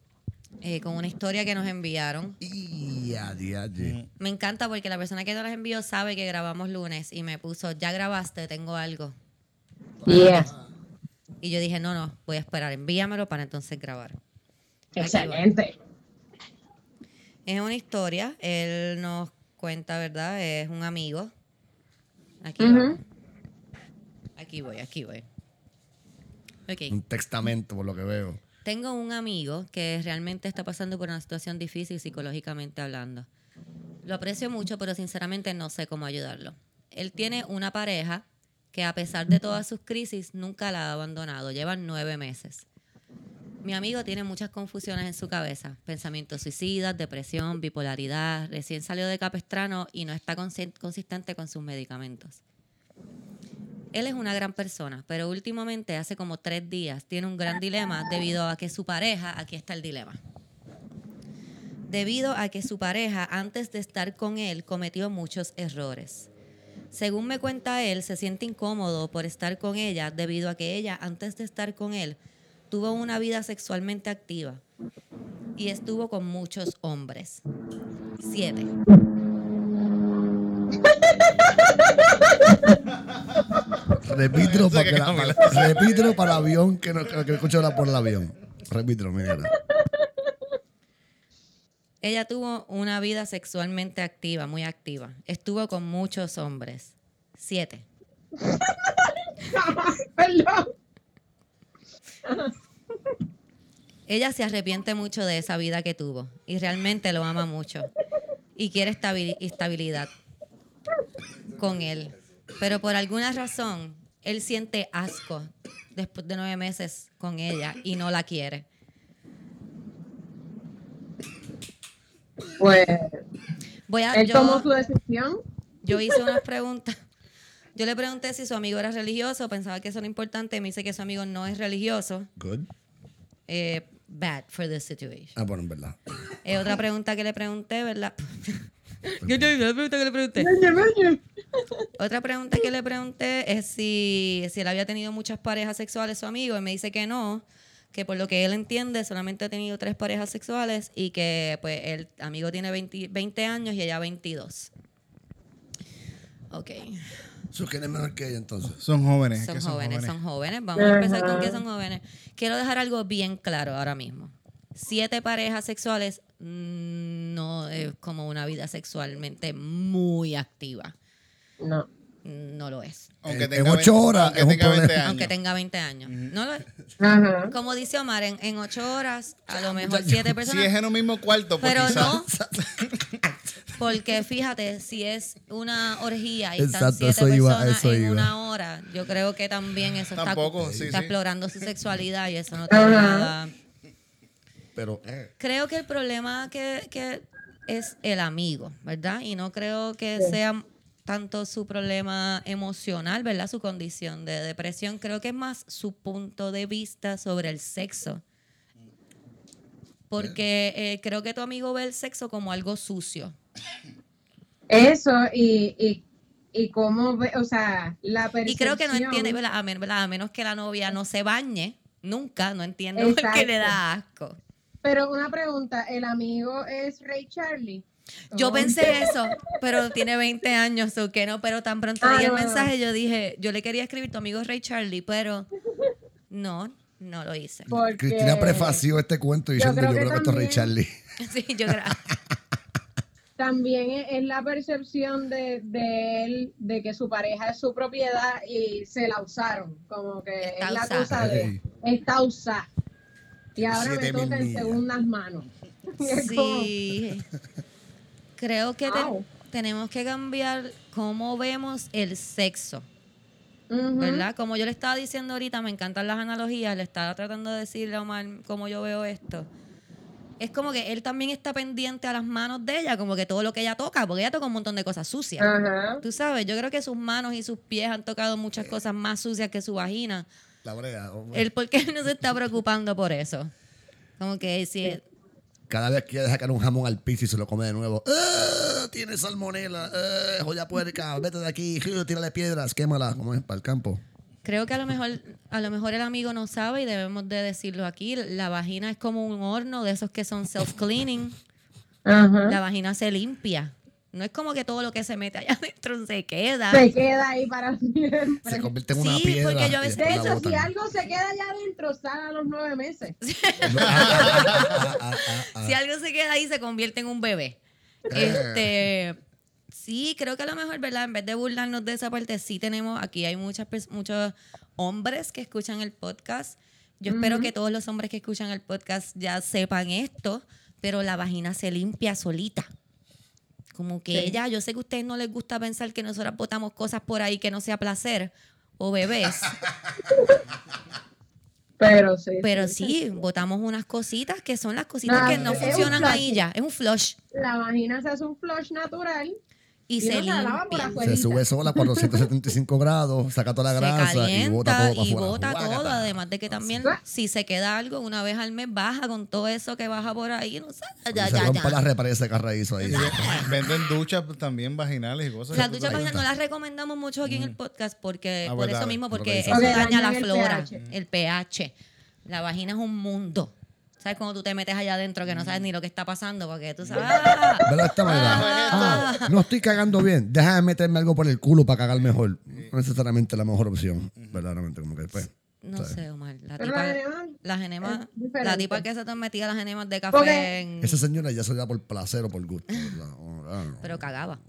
eh, con una historia que nos enviaron. Y de- Me encanta porque la persona que nos las envió sabe que grabamos lunes y me puso, ya grabaste, tengo algo. Yeah. Y yo dije, no, no, voy a esperar, envíamelo para entonces grabar. Excelente. Es una historia, él nos cuenta, ¿verdad? Es un amigo. Aquí. Aquí voy, aquí voy. Ok. Un testamento, por lo que veo. Tengo un amigo que realmente está pasando por una situación difícil psicológicamente hablando. Lo aprecio mucho, pero sinceramente no sé cómo ayudarlo. Él tiene una pareja que a pesar de todas sus crisis nunca la ha abandonado. Llevan nueve meses. Mi amigo tiene muchas confusiones en su cabeza. Pensamientos suicidas, depresión, bipolaridad. Recién salió de Capestrano y no está consi- consistente con sus medicamentos. Él es una gran persona, pero últimamente, hace como tres días, tiene un gran dilema debido a que su pareja, aquí está el dilema, debido a que su pareja, antes de estar con él, cometió muchos errores. Según me cuenta él, se siente incómodo por estar con ella debido a que ella, antes de estar con él, tuvo una vida sexualmente activa y estuvo con muchos hombres. Siete. Repítelo para, que que la- para- repítelo para el avión que no, que no escucho hablar por el avión. Repítelo, mira. Ella tuvo una vida sexualmente activa, muy activa. Estuvo con muchos hombres. Siete. Perdón. Ella se arrepiente mucho de esa vida que tuvo y realmente lo ama mucho y quiere estabil- estabilidad con él. Pero por alguna razón, él siente asco después de nueve meses con ella y no la quiere. Pues Voy a, él yo, tomó su decisión. yo hice unas preguntas. Yo le pregunté si su amigo era religioso, pensaba que eso era importante. Me dice que su amigo no es religioso. Good. Eh, bad for this situation. Ah, bueno, en verdad. Eh, otra pregunta que le pregunté, ¿verdad? ¿Qué te- la pregunta que le pregunté? Otra pregunta que le pregunté es si, si él había tenido muchas parejas sexuales su amigo y me dice que no, que por lo que él entiende solamente ha tenido tres parejas sexuales y que pues el amigo tiene 20, 20 años y ella 22. Ok, ¿Su quién es mejor que ella entonces? Son jóvenes. es son que jóvenes, son jóvenes. Vamos a empezar con que son jóvenes. Quiero dejar algo bien claro ahora mismo. Siete parejas sexuales mm, no es como una vida sexualmente muy activa. No. No lo es. Aunque En- tenga en ocho 20 horas aunque es un tenga 20 problema. años. Aunque tenga 20 años. No lo es. Ajá. Como dice Omar, en, en ocho horas, a lo mejor siete personas. Si es en un mismo cuarto, pues pero quizás. no. Porque fíjate, si es una orgía y están Exacto, siete eso iba, personas eso en iba. una hora, yo creo que también eso está, Tampoco, sí, está sí. explorando su sexualidad y eso no tiene nada. Pero, eh, Creo que el problema que, que es el amigo, ¿verdad? Y no creo que sea tanto su problema emocional, ¿verdad? Su condición de depresión. Creo que es más su punto de vista sobre el sexo. Porque eh, creo que tu amigo ve el sexo como algo sucio. Eso y, y, y cómo ve, o sea, la percepción. Y creo que no entiende, ¿verdad? A, men- ¿verdad? A menos que la novia no se bañe, nunca, no entiende por qué le da asco. Pero una pregunta, ¿el amigo es Ray Charlie? Yo Oh. pensé eso, pero tiene 20 años, o que no, pero tan pronto Ah, leí el no, no. mensaje, yo dije, yo le quería escribir tu amigo Ray Charlie, pero no, no lo hice. Porque Cristina prefació este cuento diciendo yo creo creo que que, esto es Ray Charlie. Sí, yo creo. también es, la percepción de, de él de que su pareja es su propiedad y se la usaron. Como que Está es la cosa de está usada. Y ahora me toca en segundas manos. Sí. Creo que te- tenemos que cambiar cómo vemos el sexo. ¿verdad? Como yo le estaba diciendo ahorita, me encantan las analogías, le estaba tratando de decirle a Omar cómo yo veo esto. Es como que él también está pendiente a las manos de ella, como que todo lo que ella toca, porque ella toca un montón de cosas sucias. Ajá. Tú sabes, yo creo que sus manos y sus pies han tocado muchas cosas más sucias que su vagina. La brea. Él, ¿por qué no se está preocupando por eso? Como que si... Cada vez que ella deja caer un jamón al piso y se lo come de nuevo. ¡Ah! Tiene salmonela. ¡Ah! Joya puerca. Vete de aquí. ¡Ah! Tírale piedras. Quémala. Como es para el campo. Creo que a lo mejor a lo mejor el amigo no sabe y debemos de decirlo aquí. La vagina es como un horno de esos que son self-cleaning. La vagina se limpia. No es como que todo lo que se mete allá adentro se queda. Se queda ahí para siempre. Se convierte en una Sí, piedra. porque yo a veces- De hecho, si algo se queda allá adentro, sale a los nueve meses. Ah, ah, ah. Si algo se queda ahí, se convierte en un bebé. Este, sí, creo que a lo mejor, ¿verdad? En vez de burlarnos de esa parte, sí tenemos, aquí hay muchas, muchos hombres que escuchan el podcast. Yo espero que todos los hombres que escuchan el podcast ya sepan esto, pero la vagina se limpia solita. Como que ella, yo sé que a ustedes no les gusta pensar que nosotras botamos cosas por ahí que no sea placer o bebés, Pero sí. pero sí, botamos unas cositas que son las cositas que no funcionan ahí ya. Es un flush La vagina se hace un flush natural y, Y se se por limpia. afuera. Se sube sola a 475 grados, saca toda la se grasa y bota calienta todo para y afuera. bota Guácata. todo, además de que también si se queda algo una vez al mes baja con todo eso que baja por ahí, no sé, ya, se ya, rompa ya. la red, parece carraízo ahí. Venden duchas también vaginales y cosas. Las duchas vaginales no las recomendamos mucho aquí en el podcast porque Ah, por pues eso mismo, porque eso daña la flora, pH. el pH. La vagina es un mundo. ¿Sabes cuando tú te metes allá adentro que no sabes ni lo que está pasando? Porque tú sabes. ¡ah! Esta manera. Ah, no estoy cagando bien. Deja de meterme algo por el culo para cagar mejor. No necesariamente la mejor opción. Verdaderamente, como que pues. No ¿sabes? sé, Omar. La Pero tipa, las enemas, la tipa que se te metía las enemas de café en- Esa señora ya se da por placer o por gusto. Oh, ah, no. pero cagaba.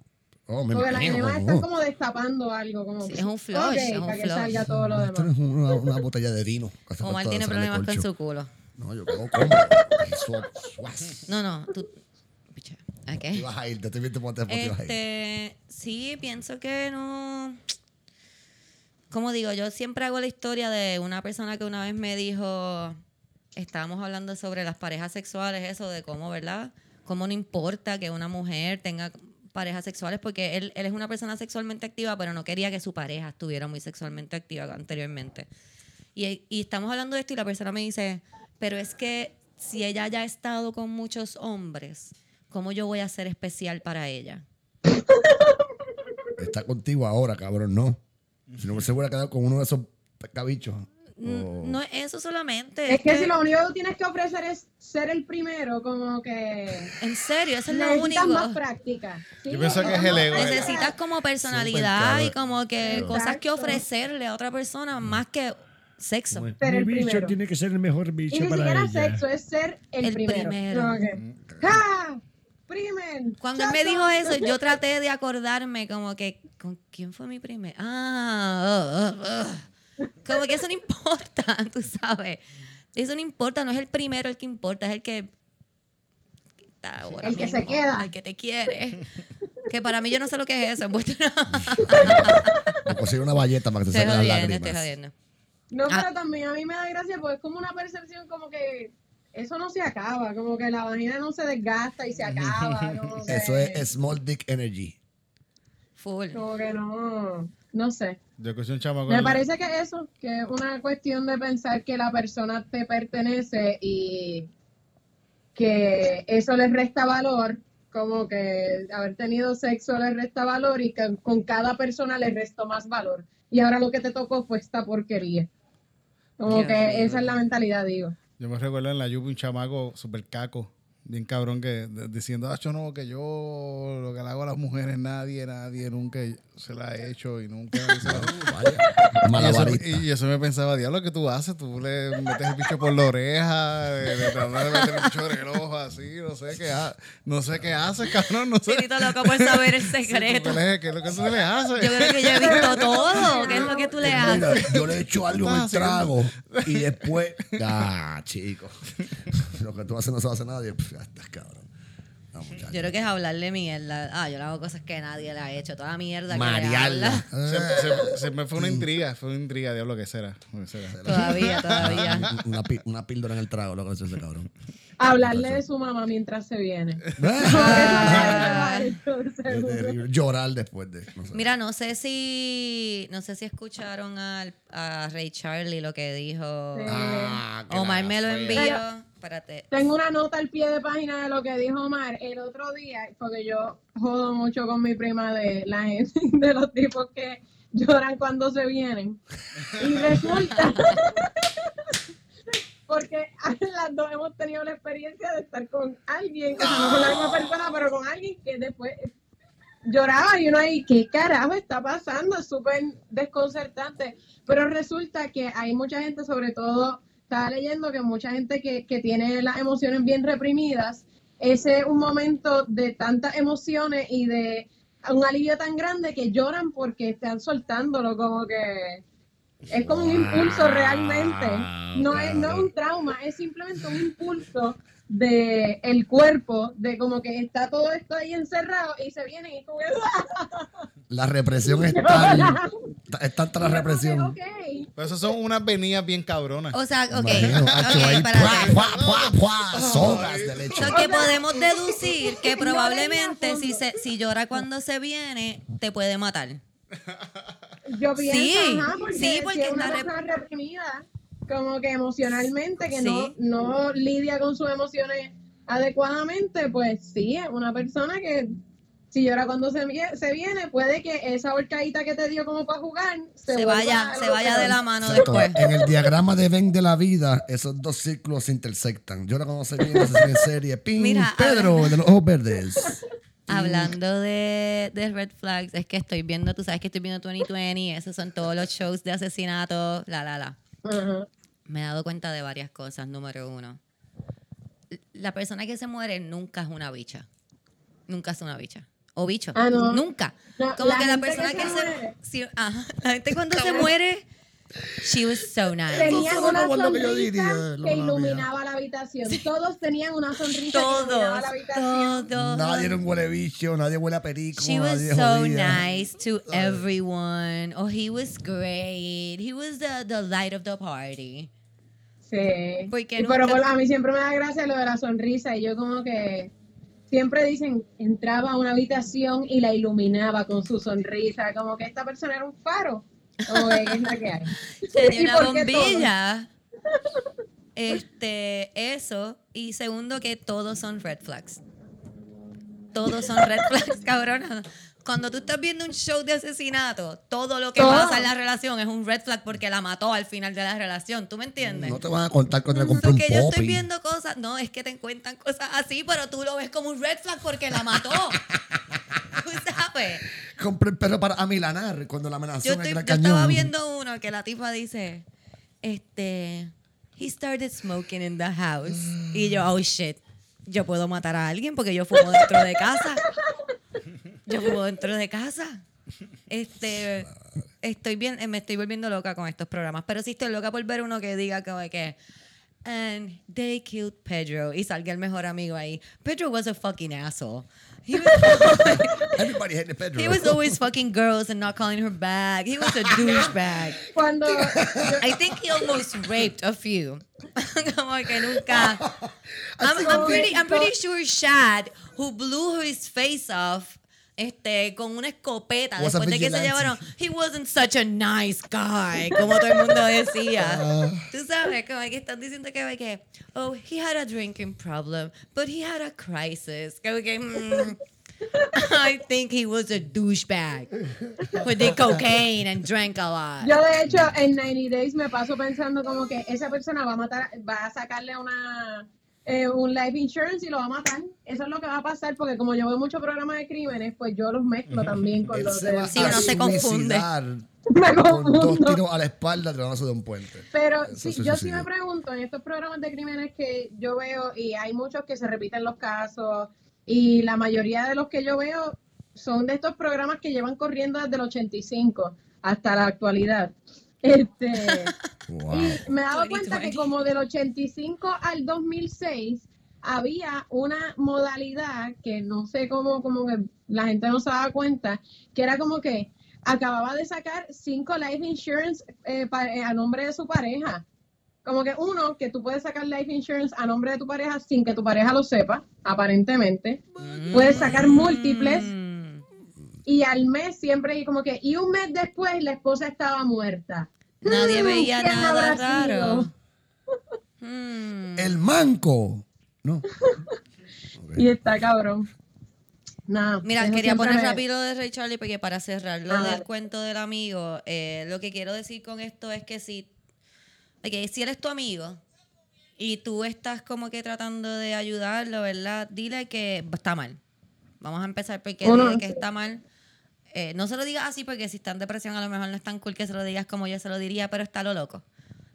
Oh, me Porque las enemas están como destapando algo. Como Sí, que- es un flush, Ok, es un para que flush. salga todo lo Esto demás. es una, una botella de vino. Omar tiene problemas con su culo. No, yo como. Suaz, suaz. No, no, tú. Picha, ¿A Te a ir, te estoy viendo ir. Este, sí, pienso que no. Como digo, yo siempre hago la historia de una persona que una vez me dijo, estábamos hablando sobre las parejas sexuales, eso de cómo, ¿verdad? Cómo no importa que una mujer tenga parejas sexuales, porque él, él es una persona sexualmente activa, pero no quería que su pareja estuviera muy sexualmente activa anteriormente. Y, y estamos hablando de esto y la persona me dice, pero es que si ella ya ha estado con muchos hombres, ¿cómo yo voy a ser especial para ella? Está contigo ahora, cabrón, no. Si no se hubiera quedado con uno de esos o- No es eso solamente. Es que si lo único que tienes que ofrecer es ser el primero, como que En serio, eso es lo necesitas único. más práctica. Sí, Yo pienso que es el ego. Necesitas como personalidad y como que Exacto. cosas que ofrecerle a otra persona más que sexo. Ser Mi el bicho primero. tiene que ser el mejor Y bicho ni para siquiera ella. sexo, es ser el, El primero. primero. Como que, ¡Ja! ¡Primen! Cuando él me dijo eso, yo traté de acordarme como que, ¿con quién fue mi primer? Ah, uh, uh, uh. como que eso no importa, tú sabes. Eso no importa, no es el primero el que importa, es el que está ahora El que se queda. el que te quiere. Que para mí yo no sé lo que es eso. pues, o consigue una valleta para que te las lágrimas. jodiendo. No, Ah. pero también a mí me da gracia porque es como una percepción como que eso no se acaba, como que la vagina no se desgasta y se acaba. Como que, Eso es small dick energy. Full. Como que no, no sé. Yo un chamaco. Me parece que eso, que es una cuestión de pensar que la persona te pertenece y que eso le resta valor, como que haber tenido sexo le resta valor y que con cada persona le restó más valor. Y ahora lo que te tocó fue esta porquería. Como que esa es la mentalidad, digo. Yo me recuerdo en la Yupi un chamaco super caco, bien cabrón, que de- diciendo, ah, yo no, que yo lo que le hago a las mujeres, nadie, nadie, nunca se la ha hecho y nunca. Vaya. y, eso, Malabarista. y eso me pensaba, diablo, ¿qué tú haces? Tú le metes el bicho por la oreja, de, de tratar de meter el bicho en el ojo así, no sé qué, ha- no sé qué haces, cabrón, no sé. Tirito loco por saber el Sí, ¿tú secreto. qué le- ¿Qué es lo que tú le haces? Yo creo que yo he visto todo. ¿Qué es lo que tú le Pues Mira, haces? yo le he hecho algo en el trago y después. Ah, chico. Lo que tú haces no se lo hace nadie. Pff, ya estás cabrón. No. Yo creo que es hablarle mierda. Ah, yo le hago cosas que nadie le ha hecho. Toda la mierda que le Marearla. habla. Se, se- se me fue una intriga, fue una intriga, diablo, ¿qué será? Todavía, todavía. Una, una píldora en el trago, lo que hace ese cabrón. Hablarle de su mamá mientras se viene. Llorar después de. no sé. Mira, no sé si no sé si escucharon al, a Ray Charlie lo que dijo. Sí. Ah, Omar me lo envió. Espérate. Tengo una nota al pie de página de lo que dijo Omar el otro día, porque yo jodo mucho con mi prima de la gente, de los tipos que lloran cuando se vienen. Y resulta, porque las dos hemos tenido la experiencia de estar con alguien, o no con la misma persona, pero con alguien que después lloraba y uno ahí, ¿qué carajo está pasando? Es súper desconcertante. Pero resulta que hay mucha gente, sobre todo, estaba leyendo que mucha gente que, que tiene las emociones bien reprimidas, ese es un momento de tantas emociones y de un alivio tan grande que lloran porque están soltándolo, como que es como un impulso realmente. No es, no es un trauma, es simplemente un impulso de el cuerpo, de como que está todo esto ahí encerrado y se vienen y como La represión es tal. Es tanta la represión. Ok. Pero eso son unas venidas bien cabronas. O sea, ok. Imagino, que podemos deducir que probablemente si, se, si llora cuando se viene, te puede matar. Yo pienso, Sí, ajá, porque, sí, porque si es una rep- persona reprimida, como que emocionalmente, que no, Sí. no lidia con sus emociones adecuadamente, pues sí, es una persona que si llora cuando se, se viene, puede que esa horcadita que te dio como para jugar se, Se vaya, se vaya de la mano Exacto. después. En el diagrama de Venn de la vida, esos dos círculos se intersectan. Yo ahora cuando se viene, se en serie. ¡Ping! Mira, Pedro, de los ojos verdes. Hablando de, de red flags, es que estoy viendo, tú sabes que estoy viendo 2020, esos son todos los shows de asesinato, la, la, la. Me he dado cuenta de varias cosas. Número uno, la persona que se muere nunca es una bicha. Nunca es una bicha. O bicho. Ah, no. Nunca. No, Como la que la persona que que, se se, muere. sí, ajá, la gente cuando se muere, she was so nice. Tenían una que sonrisa que iluminaba la habitación. Todos tenían una sonrisa que Todos, iluminaba la habitación. todos. Nadie era un huele bicho, nadie huele a perico. She was nadie so jodía. nice to everyone. Oh, he was great. He was the, the light of the party. Sí. Porque pero por- a mí siempre me da gracia lo de la sonrisa y yo como que siempre dicen, entraba a una habitación y la iluminaba con su sonrisa, como que esta persona era un faro. Como que es la que hay. Tenía ¿Y una bombilla. Este, eso. Y segundo, que todos son red flags. Todos son red flags, cabrona. Cuando tú estás viendo un show de asesinato, todo lo que Todo. pasa en la relación es un red flag porque la mató al final de la relación. ¿Tú me entiendes? No te van a contar cuando le compré un Porque yo estoy viendo cosas, no, es que te cuentan cosas así, pero tú lo ves como un red flag porque la mató. Tú sabes. Compré el perro para amilanar cuando la amenazó Yo, en el estoy- yo Cañón. estaba viendo uno que la tipa dice, este, he started smoking in the house. Y yo, oh shit, yo puedo matar a alguien porque yo fumo dentro de casa. Yo fumo dentro de casa. Este, estoy bien, eh, me estoy volviendo loca con estos programas, pero sí estoy loca por ver uno que diga como que, and they killed Pedro y salga el mejor amigo ahí. Pedro was a fucking asshole. He was, Everybody hated Pedro. he was always fucking girls and not calling her back. He was a douchebag. Cuando I think he almost raped a few. Como que nunca. I'm, I'm pretty, I'm pretty sure Shad, who blew his face off, este, con una escopeta Was después de que se llevaron, he wasn't such a nice guy, como todo el mundo decía. Tú sabes, como que están diciendo que, que, oh, he had a drinking problem, but he had a crisis. Como que, mm, I think he was a douchebag with the cocaine and drank a lot. yo de hecho en 90 Days me paso pensando como que esa persona va a matar, va a sacarle una eh, un life insurance y lo va a matar. Eso es lo que va a pasar porque como yo veo muchos programas de crímenes, pues yo los mezclo también con Él los se de Sí, uno se confunde. Me con dos tiros a la espalda de un puente. Pero sí, yo sí me pregunto en estos programas de crímenes que yo veo, y hay muchos que se repiten los casos, y la mayoría de los que yo veo son de estos programas que llevan corriendo desde el 85 hasta la actualidad. Este, Wow. y me he dado cuenta que 2020. como del 85 al 2006 había una modalidad que no sé cómo, como que la gente no se daba cuenta, que era como que acababa de sacar cinco life insurance eh, pa- eh, a nombre de su pareja. Como que uno, que tú puedes sacar life insurance a nombre de tu pareja sin que tu pareja lo sepa, aparentemente. Puedes sacar múltiples Mm. Y al mes siempre y como que, y un mes después la esposa estaba muerta. Nadie Mm, veía ¿quién nada raro. sido? Mm. El manco. No. Y está cabrón. Nada. Mira, quería poner rápido de Ray Charlie porque para cerrar lo del cuento del amigo, eh, lo que quiero decir con esto es que si, ok, si él es tu amigo y tú estás como que tratando de ayudarlo, ¿verdad? Dile que está mal. Vamos a empezar porque dile que está mal. Eh, no se lo digas así porque si está en depresión a lo mejor no es tan cool que se lo digas como yo se lo diría, pero está lo loco.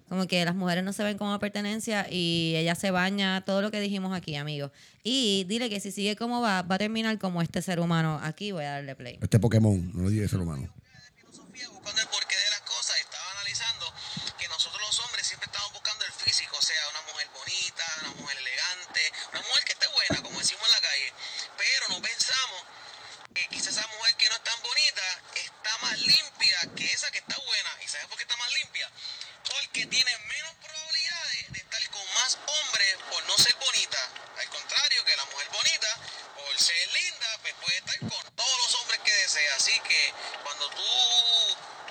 Como que las mujeres no se ven como pertenencia y ella se baña, todo lo que dijimos aquí, amigo. Y dile que si sigue como va, va a terminar como este ser humano. Aquí voy a darle play. Este Pokémon, no lo diga ser humano. filosofía, buscando el porqué de las cosas, estaba analizando que nosotros los hombres siempre estamos buscando el físico, o sea, una mujer bonita, una mujer elegante, una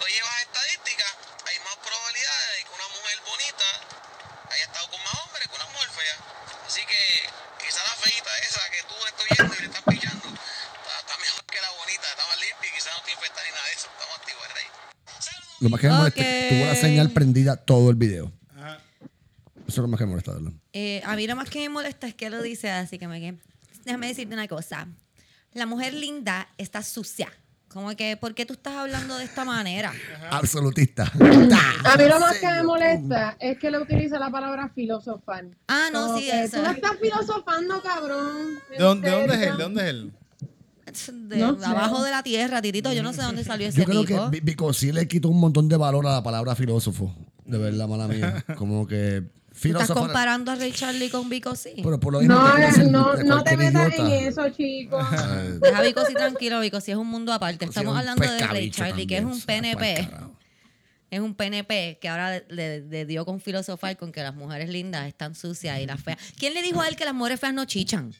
llevas a estadística, hay más probabilidades de que una mujer bonita haya estado con más hombres que una mujer fea. Así que quizá la feita esa que tú estás viendo y le estás pillando está, está mejor que la bonita, está más limpia y quizá no te infecta ni nada de eso. Estamos activos, el rey. Saludos. Lo más que me molesta es que tuvo la señal prendida todo el video. Eso es lo más que me molesta, ¿verdad? Eh, a mí lo más que me molesta es que lo dice así que me que déjame decirte una cosa. La mujer linda está sucia. Como que, ¿por qué tú estás hablando de esta manera? Absolutista. A mí lo más que me molesta es que le utiliza la palabra filosofar. Ah, no, Como sí, que eso. Tú no estás filosofando, cabrón. ¿De dónde, de dónde es él? ¿De dónde es él? De No sé. abajo de la tierra, Titito. Yo no sé dónde salió ese Yo creo tipo. que Vico sí le quitó un montón de valor a la palabra filósofo. De verdad, mala mía. Como que ¿Tú estás comparando a Ray Charlie con Vico sí? Pero por lo mismo No, no, no te metas idiota. en eso, chicos. Deja a Vico sí tranquilo, Vico sí es un mundo aparte. sí, Estamos hablando de Ray Charlie, que es un PNP. Es un PNP que ahora le, le dio con filosofar con que las mujeres lindas están sucias y las feas. ¿Quién le dijo a él que las mujeres feas no chichan?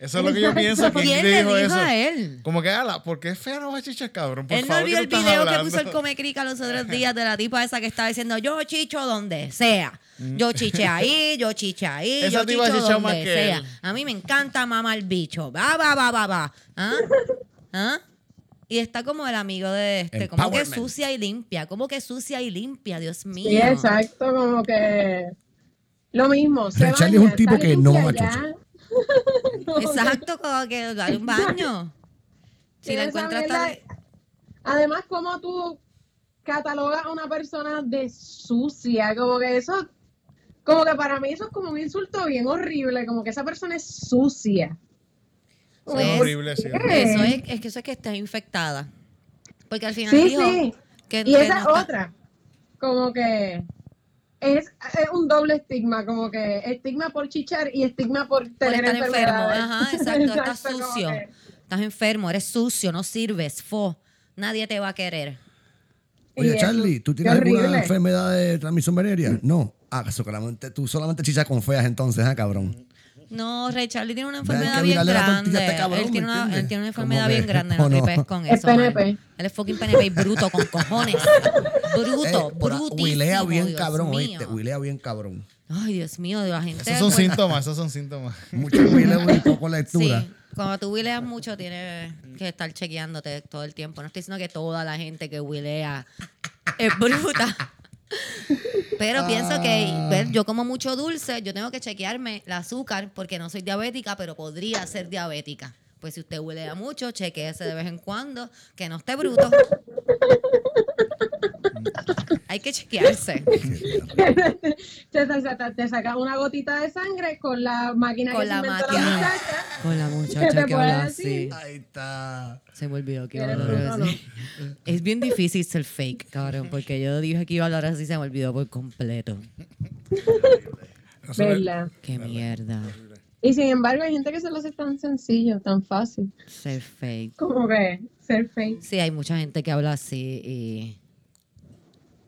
Eso es lo que yo pienso. ¿Quién, ¿Quién le dijo dijo eso? a él? Como que, ala, ¿por qué es fea no va a chichar, cabrón? Por Él no favor, vio ¿qué el video que puso el Come Crica los otros días de la tipa esa que estaba diciendo yo chicho donde sea. Yo chiché ahí, yo chiché ahí, Esa yo tipa chicho donde que sea. él. A mí me encanta mamar el bicho. Va, va, va, va, va. ¿Ah? ¿Ah? Y está como el amigo de este, como que sucia y limpia, como que sucia y limpia, Dios mío. Sí, exacto, como que lo mismo. Se es un tipo que no sucia Exacto, como que dale un baño. Si la encuentras tan... Además, como tú catalogas a una persona de sucia, como que eso, como que para mí eso es como un insulto bien horrible, como que esa persona es sucia. Como Pues, horrible, sí, es, es que eso es que estás infectada. Porque al final Sí, dijo sí. que, Y que esa no está- otra, como que es, es un doble estigma, como que estigma por chichar y estigma por por tener estar enfermo. Ajá, exacto, estás sucio. que- Estás enfermo, eres sucio, no sirves, fo. Nadie te va a querer. Oye, Y Charlie, ¿tú tienes alguna horrible. enfermedad de transmisión venérea? No. Ah, eso solamente, tú solamente chichas con feas entonces, ¿ah, cabrón? No, Ray Charlie tiene una enfermedad bien grande. este cabrón, él, tiene ¿me una, entiendes? él tiene una Como enfermedad bien grande, no no. tripes con Es eso. man. Él es fucking PNP y bruto con cojones. Bruto, Eh, por- brutísimo. Huilea bien Dios cabrón, mío. oíste. Huilea bien cabrón. Ay, Dios mío, la gente. Esos son síntomas, esos son síntomas. Mucho huileo y poco lectura. Sí, cuando tú huileas mucho tienes que estar chequeándote todo el tiempo. No estoy diciendo que toda la gente que huilea es bruta. Pero pienso que ver, yo como mucho dulce, yo tengo que chequearme el azúcar porque no soy diabética, pero podría ser diabética. Pues si usted huelea mucho, chequeese de vez en cuando, que no esté bruto. Hay que chequearse. te, te, te- te sacas una gotita de sangre con la máquina Con que la se inventó la muchacha. Con la ¿Qué muchacha que habla así. Ahí está. Se me olvidó que iba a hablar así. Es bien difícil ser fake, cabrón, porque yo dije que iba a hablar así y se me olvidó por completo. ¿Verdad? Qué mierda. Y sin embargo, hay gente que se lo hace tan sencillo, tan fácil. Ser fake. Como que ser fake. Sí, hay mucha gente que habla así y,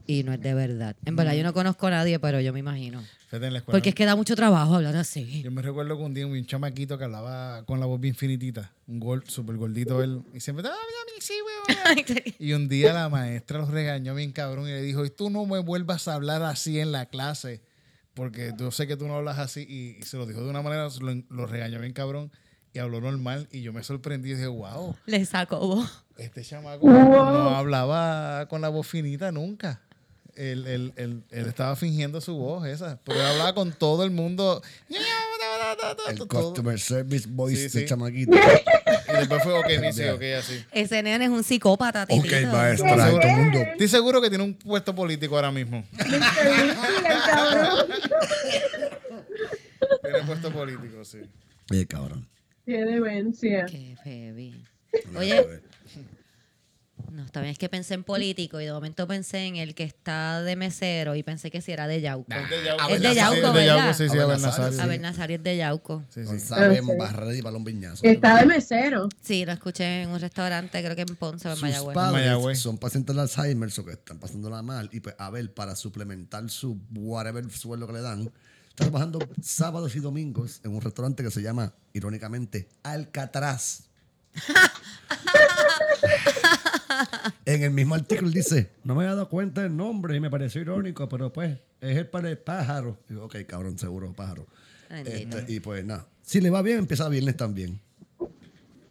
y no es de verdad. En verdad, yo no conozco a nadie, pero yo me imagino. Fíjate en la escuela. Porque es que da mucho trabajo hablar así. Yo me recuerdo que un día un chamaquito que hablaba con la voz bien finitita, un gol, súper gordito él, y siempre, "Ah, mira, sí, weón". Y un día la maestra los regañó bien cabrón y le dijo, y tú no me vuelvas a hablar así en la clase, porque yo sé que tú no hablas así. Y, y se lo dijo de una manera, lo, lo regañó bien cabrón y habló normal. Y yo me sorprendí y dije, wow, Le saco voz. este chamaco no hablaba con la voz finita nunca. Él, él- él- él estaba fingiendo su voz esa, él hablaba con todo el mundo. El Todo. customer service voice Sí, de chamaquito. Y después fue, ok, ni sí, ok, así. Ese nene es un psicópata, ok, titito. maestra, seguro? todo el mundo. Estoy seguro que tiene un puesto político ahora mismo. El. Tiene puesto político, sí. Eh, cabrón. Qué demencia. Qué heavy. Oye, no, está bien, es que pensé en político y de momento pensé en el que está de mesero y pensé que si era de Yauco. Es de Yauco, Sí, de ¿verdad? Yauco, sí, sí, Abel Nazario. Abel Nazario es de Yauco. Sí, sí. Ah, sí. Barrera y Balón Viñazo. Está de mesero. Sí, lo escuché en un restaurante, creo que en Ponce o en Sus Mayagüez. padres Mayagüez. son pacientes de Alzheimer o que están pasándola mal y pues Abel para suplementar su whatever sueldo que le dan está trabajando sábados y domingos en un restaurante que se llama irónicamente Alcatraz En el mismo artículo dice, no me he dado cuenta del nombre y me pareció irónico, pero pues es el para el pájaro. Digo, ok, cabrón, seguro, pájaro. Este, y pues nada, si le va bien, empieza viernes también. Tú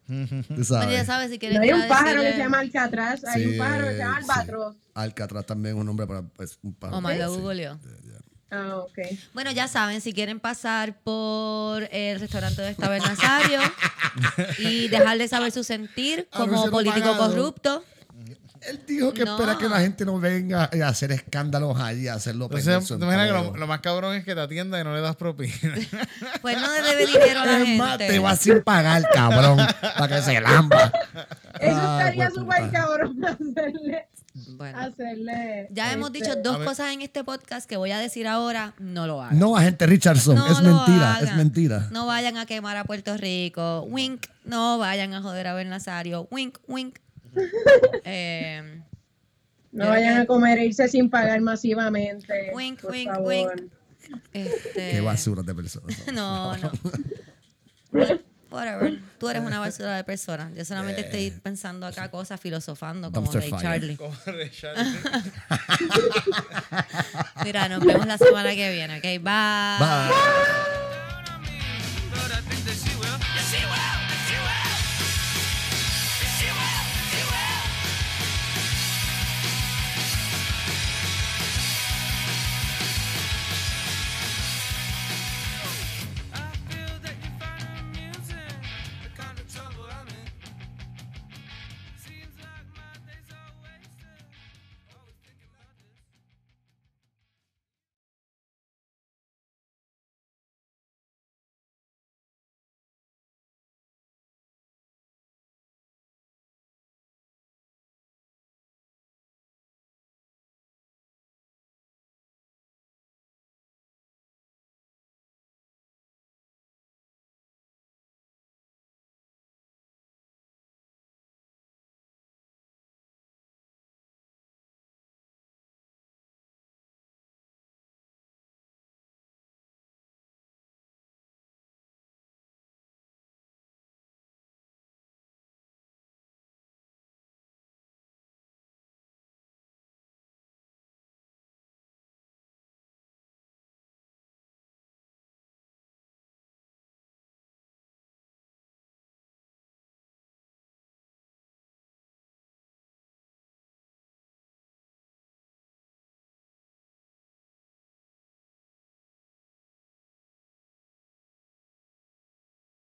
Bueno, sabes. ya sabes, si quieres No hay un pájaro que se llama Alcatraz, hay Sí, un pájaro que se llama sí. Albatros. Alcatraz también es un nombre para pues, un pájaro. Lo Sí. Ah, ok. Bueno, ya saben, si quieren pasar por el restaurante de Tabernasario y dejar de saber su sentir como político pagado. corrupto, Él dijo que No. espera que la gente no venga a hacer escándalos allí, a hacerlo Entonces, perder ¿te su imaginas que lo, más cabrón es que te atienda y no le das propina? pues no le debe dinero a la Es más, gente. te va sin pagar, cabrón, para que se lamba. Eso Ah, estaría hueputa. súper cabrón hacerle, Bueno, hacerle. ya hemos dicho dos cosas en este podcast que voy a decir ahora, no lo hagan. No, agente Richardson, No es lo mentira, es mentira. No vayan a quemar a Puerto Rico. Wink. No vayan a joder a Bernasario. Wink, wink. Eh, No vayan a comer e irse sin pagar masivamente. Wink, por wink, favor. wink. este, Qué basura de personas. No, no. Whatever. Tú eres una basura de persona. Yo solamente estoy pensando acá cosas, filosofando como Dumpster Ray fire. Charlie. Como de Charlie. Mira, nos vemos la semana que viene, ¿ok? Bye. Bye.